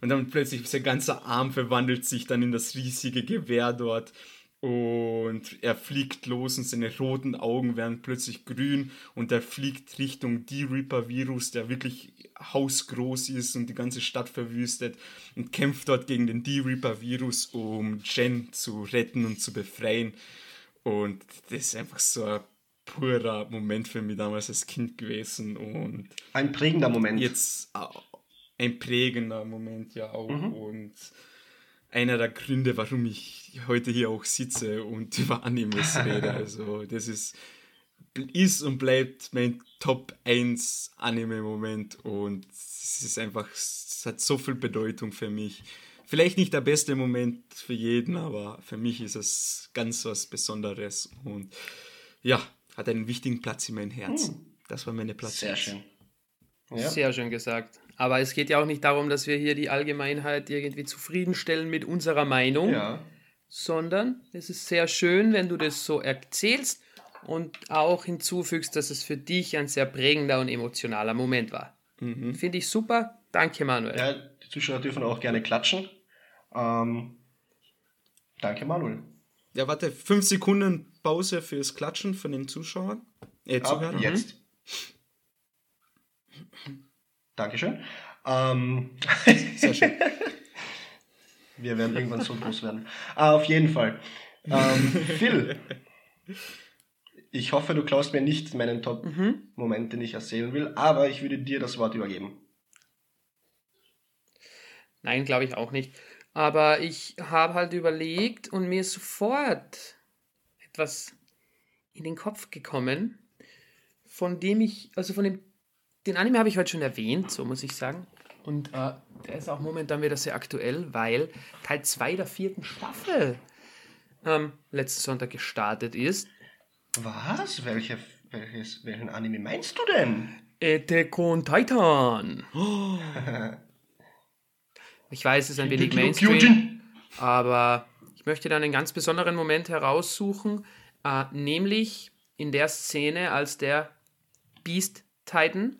Und dann plötzlich sein ganzer Arm verwandelt sich sich dann in das riesige Gewehr dort und er fliegt los und seine roten Augen werden plötzlich grün und er fliegt Richtung D-Reaper-Virus, der wirklich hausgroß ist und die ganze Stadt verwüstet und kämpft dort gegen den D-Reaper-Virus, um Jen zu retten und zu befreien. Und das ist einfach so ein purer Moment für mich damals als Kind gewesen und ein prägender Moment. Jetzt ein prägender Moment ja auch mhm. und einer der Gründe, warum ich heute hier auch sitze und über Animes rede. Also das ist, ist und bleibt mein Top 1 Anime-Moment und es ist einfach, es hat so viel Bedeutung für mich. Vielleicht nicht der beste Moment für jeden, aber für mich ist es ganz was Besonderes und ja, hat einen wichtigen Platz in meinem Herz. Hm. Das war meine Platz. Sehr schön. Ja. Sehr schön gesagt. Aber es geht ja auch nicht darum, dass wir hier die Allgemeinheit irgendwie zufriedenstellen mit unserer Meinung, ja. sondern es ist sehr schön, wenn du das so erzählst und auch hinzufügst, dass es für dich ein sehr prägender und emotionaler Moment war. Mhm. Finde ich super. Danke, Manuel. Ja, die Zuschauer dürfen auch gerne klatschen. Ähm, danke, Manuel. Ja, warte, fünf Sekunden Pause fürs Klatschen von den Zuschauern. Äh, Zuhörern. Ab jetzt. Dankeschön. Ähm, <laughs> Sehr schön. Wir werden irgendwann so groß werden. Ah, auf jeden Fall. Ähm, Phil, ich hoffe, du klaust mir nicht meinen Top-Moment, mhm. den ich erzählen will, aber ich würde dir das Wort übergeben. Nein, glaube ich auch nicht. Aber ich habe halt überlegt und mir ist sofort etwas in den Kopf gekommen, von dem ich, also von dem den Anime habe ich heute schon erwähnt, so muss ich sagen. Und äh, der ist auch momentan wieder sehr aktuell, weil Teil 2 der vierten Staffel ähm, letzten Sonntag gestartet ist. Was? Welche, welches, welchen Anime meinst du denn? Attack on Titan. <gasps> ich weiß, es ist ein wenig Mainstream, aber ich möchte dann einen ganz besonderen Moment heraussuchen, äh, nämlich in der Szene, als der Beast Titan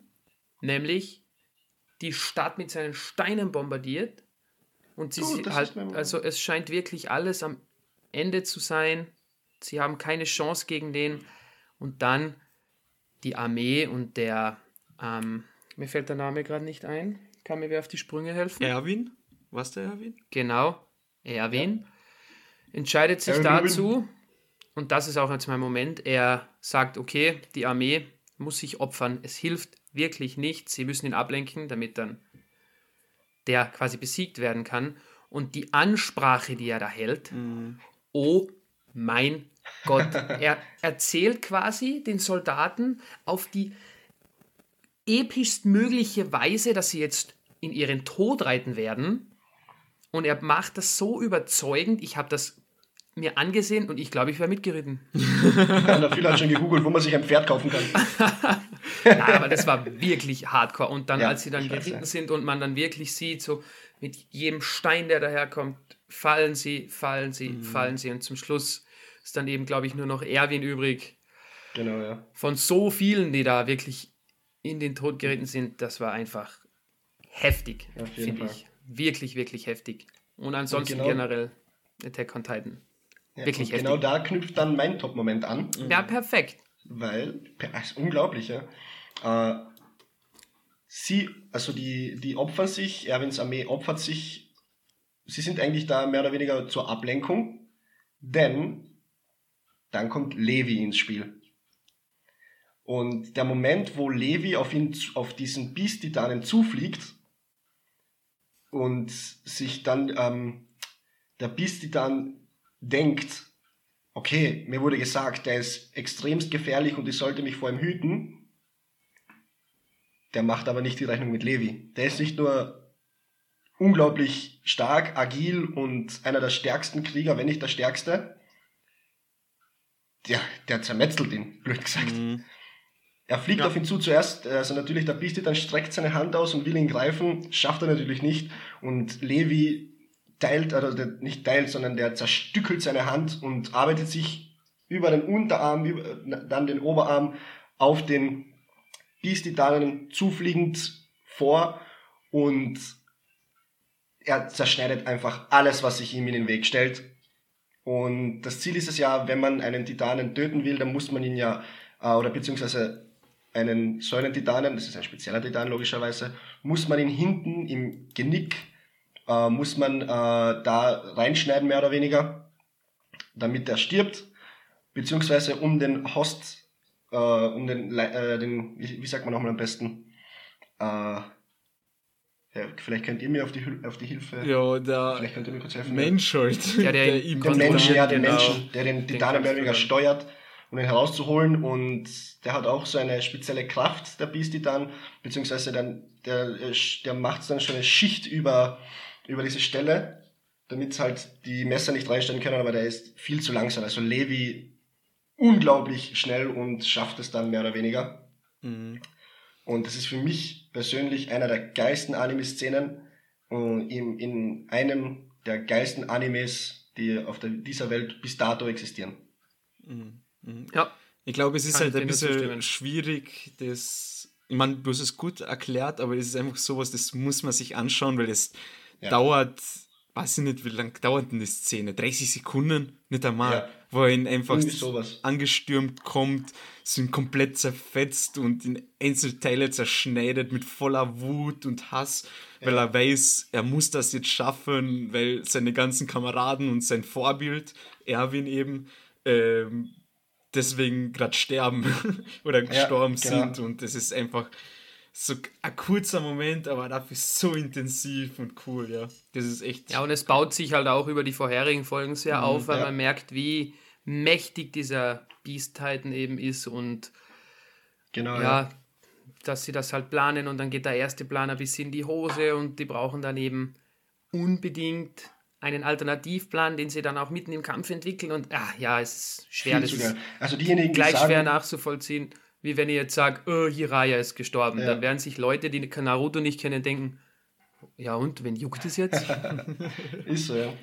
nämlich die Stadt mit seinen Steinen bombardiert und sie oh, halt, also es scheint wirklich alles am Ende zu sein. Sie haben keine Chance gegen den und dann die Armee und der, ähm, mir fällt der Name gerade nicht ein. Kann mir wer auf die Sprünge helfen? Erwin? Was der Erwin? Genau, Erwin. Ja. Entscheidet sich Erwin. dazu, und das ist auch jetzt mein Moment, er sagt, okay, die Armee muss sich opfern. Es hilft wirklich nichts. Sie müssen ihn ablenken, damit dann der quasi besiegt werden kann. Und die Ansprache, die er da hält, mhm. oh mein Gott. <laughs> er erzählt quasi den Soldaten auf die epischst mögliche Weise, dass sie jetzt in ihren Tod reiten werden. Und er macht das so überzeugend. Ich habe das mir angesehen und ich glaube, ich wäre mitgeritten. <laughs> ja, viele haben schon gegoogelt, wo man sich ein Pferd kaufen kann. <laughs> Nein, aber das war wirklich hardcore. Und dann, ja, als sie dann geritten sind und man dann wirklich sieht, so mit jedem Stein, der daherkommt, fallen sie, fallen sie, mhm. fallen sie. Und zum Schluss ist dann eben, glaube ich, nur noch Erwin übrig. Genau, ja. Von so vielen, die da wirklich in den Tod geritten sind, das war einfach heftig, finde ich. Wirklich, wirklich heftig. Und ansonsten und genau, generell Attack on Titan. Ja, wirklich heftig. Genau da knüpft dann mein Top-Moment an. Ja, perfekt. Weil, ist unglaublich, ja. Äh, sie, also die, die opfern sich, Erwins Armee opfert sich, sie sind eigentlich da mehr oder weniger zur Ablenkung, denn dann kommt Levi ins Spiel. Und der Moment, wo Levi auf ihn, auf diesen Beast-Titanen zufliegt und sich dann ähm, der Beast-Titan denkt, okay, mir wurde gesagt, der ist extremst gefährlich und ich sollte mich vor ihm hüten, der macht aber nicht die Rechnung mit Levi. Der ist nicht nur unglaublich stark, agil und einer der stärksten Krieger, wenn nicht der stärkste, der, der zermetzelt ihn, blöd gesagt. Mhm. Er fliegt ja. auf ihn zu zuerst, also natürlich der Beastie dann streckt seine Hand aus und will ihn greifen, schafft er natürlich nicht und Levi teilt, also der, nicht teilt, sondern der zerstückelt seine Hand und arbeitet sich über den Unterarm, über, dann den Oberarm auf den Beast-Titanen zufliegend vor und er zerschneidet einfach alles, was sich ihm in den Weg stellt. Und das Ziel ist es ja, wenn man einen Titanen töten will, dann muss man ihn ja, äh, oder beziehungsweise einen Säulen-Titanen, das ist ein spezieller Titan logischerweise, muss man ihn hinten im Genick, äh, muss man äh, da reinschneiden, mehr oder weniger, damit er stirbt, beziehungsweise um den Host, äh, um den, äh, den wie, wie, sagt man nochmal am besten, äh, ja, vielleicht könnt ihr mir auf die, auf die Hilfe. Ja, der vielleicht könnt ihr mir kurz helfen. Mensch halt. Ja, der, <laughs> der, der Mensch, ja, der genau. Mensch, der den Titanen mehr oder weniger steuert um ihn herauszuholen. Und der hat auch so eine spezielle Kraft, der Beast Titan, beziehungsweise dann, der, der macht dann schon eine Schicht über, über diese Stelle, damit halt die Messer nicht reinstellen können, aber der ist viel zu langsam. Also Levi unglaublich schnell und schafft es dann mehr oder weniger. Mhm. Und das ist für mich persönlich einer der geilsten Anime-Szenen in, in einem der geilsten Animes, die auf der, dieser Welt bis dato existieren. Mhm. Mhm. Ja. Ich glaube, es ist halt ein bisschen schwierig, das. Ich meine, du hast es gut erklärt, aber es ist einfach sowas, das muss man sich anschauen, weil es ja. dauert, weiß ich nicht, wie lange dauert denn die Szene? 30 Sekunden? Nicht einmal. Ja. Wo er ihn einfach angestürmt kommt, sind komplett zerfetzt und in Einzelteile zerschneidet mit voller Wut und Hass, ja. weil er weiß, er muss das jetzt schaffen, weil seine ganzen Kameraden und sein Vorbild, Erwin eben, ähm, deswegen gerade sterben <laughs> oder gestorben ja, genau. sind. Und das ist einfach so ein kurzer Moment, aber dafür so intensiv und cool, ja. Das ist echt. Ja, und es baut sich halt auch über die vorherigen Folgen sehr mhm, auf, weil ja. man merkt, wie mächtig dieser Beast Titan eben ist und genau, ja, ja, dass sie das halt planen und dann geht der erste Planer bis in die Hose und die brauchen dann eben unbedingt einen Alternativplan, den sie dann auch mitten im Kampf entwickeln und ah, ja, es ist schwer, das ist also diejenigen, gleich die sagen, schwer nachzuvollziehen, wie wenn ich jetzt sage, oh, Hiraya ist gestorben. Ja. Dann werden sich Leute, die Naruto nicht kennen, denken, ja und, wen juckt es jetzt? <laughs> ist so, ja.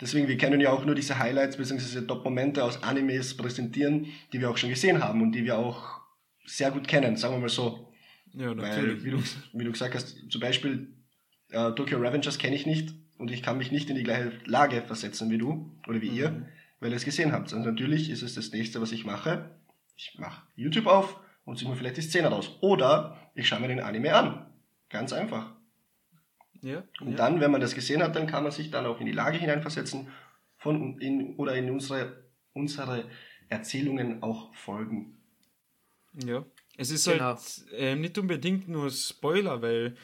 Deswegen, wir können ja auch nur diese Highlights bzw. Top-Momente aus Animes präsentieren, die wir auch schon gesehen haben und die wir auch sehr gut kennen, sagen wir mal so. Ja, natürlich. Weil, wie du, wie du gesagt hast, zum Beispiel äh, Tokyo Revengers kenne ich nicht, und ich kann mich nicht in die gleiche Lage versetzen wie du oder wie mhm. ihr, weil ihr es gesehen habt. Und natürlich ist es das nächste, was ich mache. Ich mache YouTube auf und ziehe mir vielleicht die Szene raus. Oder ich schaue mir den Anime an. Ganz einfach. Ja, und ja. dann, wenn man das gesehen hat, dann kann man sich dann auch in die Lage hineinversetzen von in, oder in unsere, unsere Erzählungen auch folgen. Ja, es ist halt, genau. halt äh, nicht unbedingt nur Spoiler, weil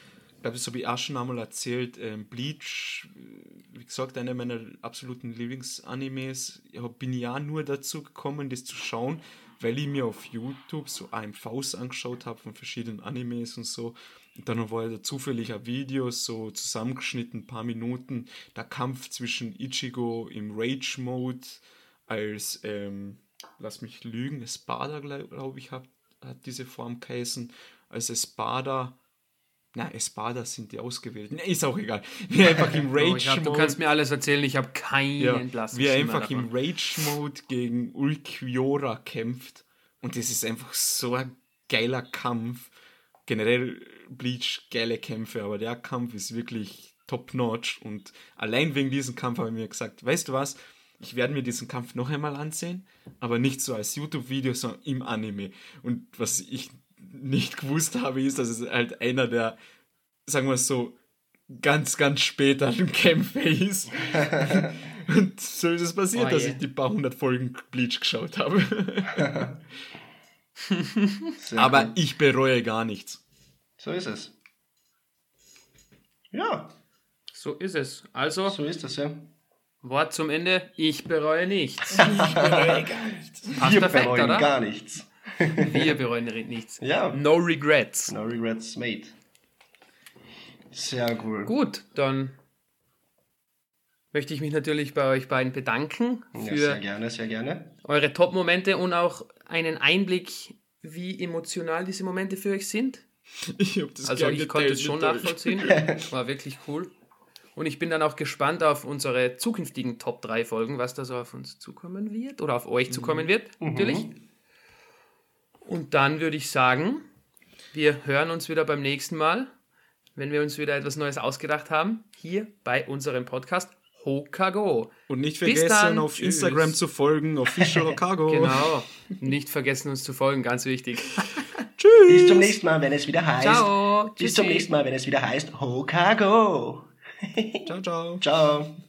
glaube, das habe ich auch schon einmal erzählt, ähm, Bleach, äh, wie gesagt, einer meiner absoluten Lieblingsanimes. Ich bin ja nur dazu gekommen, das zu schauen, weil ich mir auf YouTube so AMVs angeschaut habe von verschiedenen Animes und so. Dann war da zufällig ein Video, so zusammengeschnitten, ein paar Minuten, der Kampf zwischen Ichigo im Rage-Mode als, ähm, lass mich lügen, Espada, glaube ich, hat, hat diese Form geheißen, als Espada na, Espada sind die ausgewählten. ist auch egal. Wie <laughs> einfach im Rage-Mode. Oh, du kannst mir alles erzählen, ich habe keinen ja, Blass Wie er einfach im Rage-Mode gegen Ulquiora kämpft. Und das ist einfach so ein geiler Kampf. Generell Bleach geile Kämpfe, aber der Kampf ist wirklich top-notch. Und allein wegen diesem Kampf habe ich mir gesagt, weißt du was? Ich werde mir diesen Kampf noch einmal ansehen, aber nicht so als YouTube-Video, sondern im Anime. Und was ich nicht gewusst habe, ist, dass es halt einer der, sagen wir es so, ganz, ganz späteren <laughs> Kämpfe ist. <laughs> Und so ist es passiert, oh, dass ich die paar hundert Folgen Bleach geschaut habe. <laughs> Aber cool. ich bereue gar nichts. So ist es. Ja. So ist es. Also. So ist es, ja. Wort zum Ende. Ich bereue nichts. Ich bereue gar nichts. Passt Wir perfekt, bereuen oder? gar nichts. Wir bereuen nichts. Ja. No regrets. No regrets made. Sehr cool. Gut, dann möchte ich mich natürlich bei euch beiden bedanken für ja, sehr gerne, sehr gerne. eure Top-Momente und auch einen Einblick, wie emotional diese Momente für euch sind. Ich das also ich konnte es schon nachvollziehen. <laughs> War wirklich cool. Und ich bin dann auch gespannt auf unsere zukünftigen Top 3 Folgen, was da so auf uns zukommen wird oder auf euch zukommen wird, mhm. natürlich. Und dann würde ich sagen, wir hören uns wieder beim nächsten Mal, wenn wir uns wieder etwas Neues ausgedacht haben, hier bei unserem Podcast Hokago. Und nicht vergessen, auf Tschüss. Instagram zu folgen, Official <laughs> Hokago. genau. Nicht vergessen, uns zu folgen, ganz wichtig. <laughs> Tschüss. Bis zum nächsten Mal, wenn es wieder heißt. Ciao. Bis zum nächsten Mal, wenn es wieder heißt Hokago. ciao, ciao. Ciao.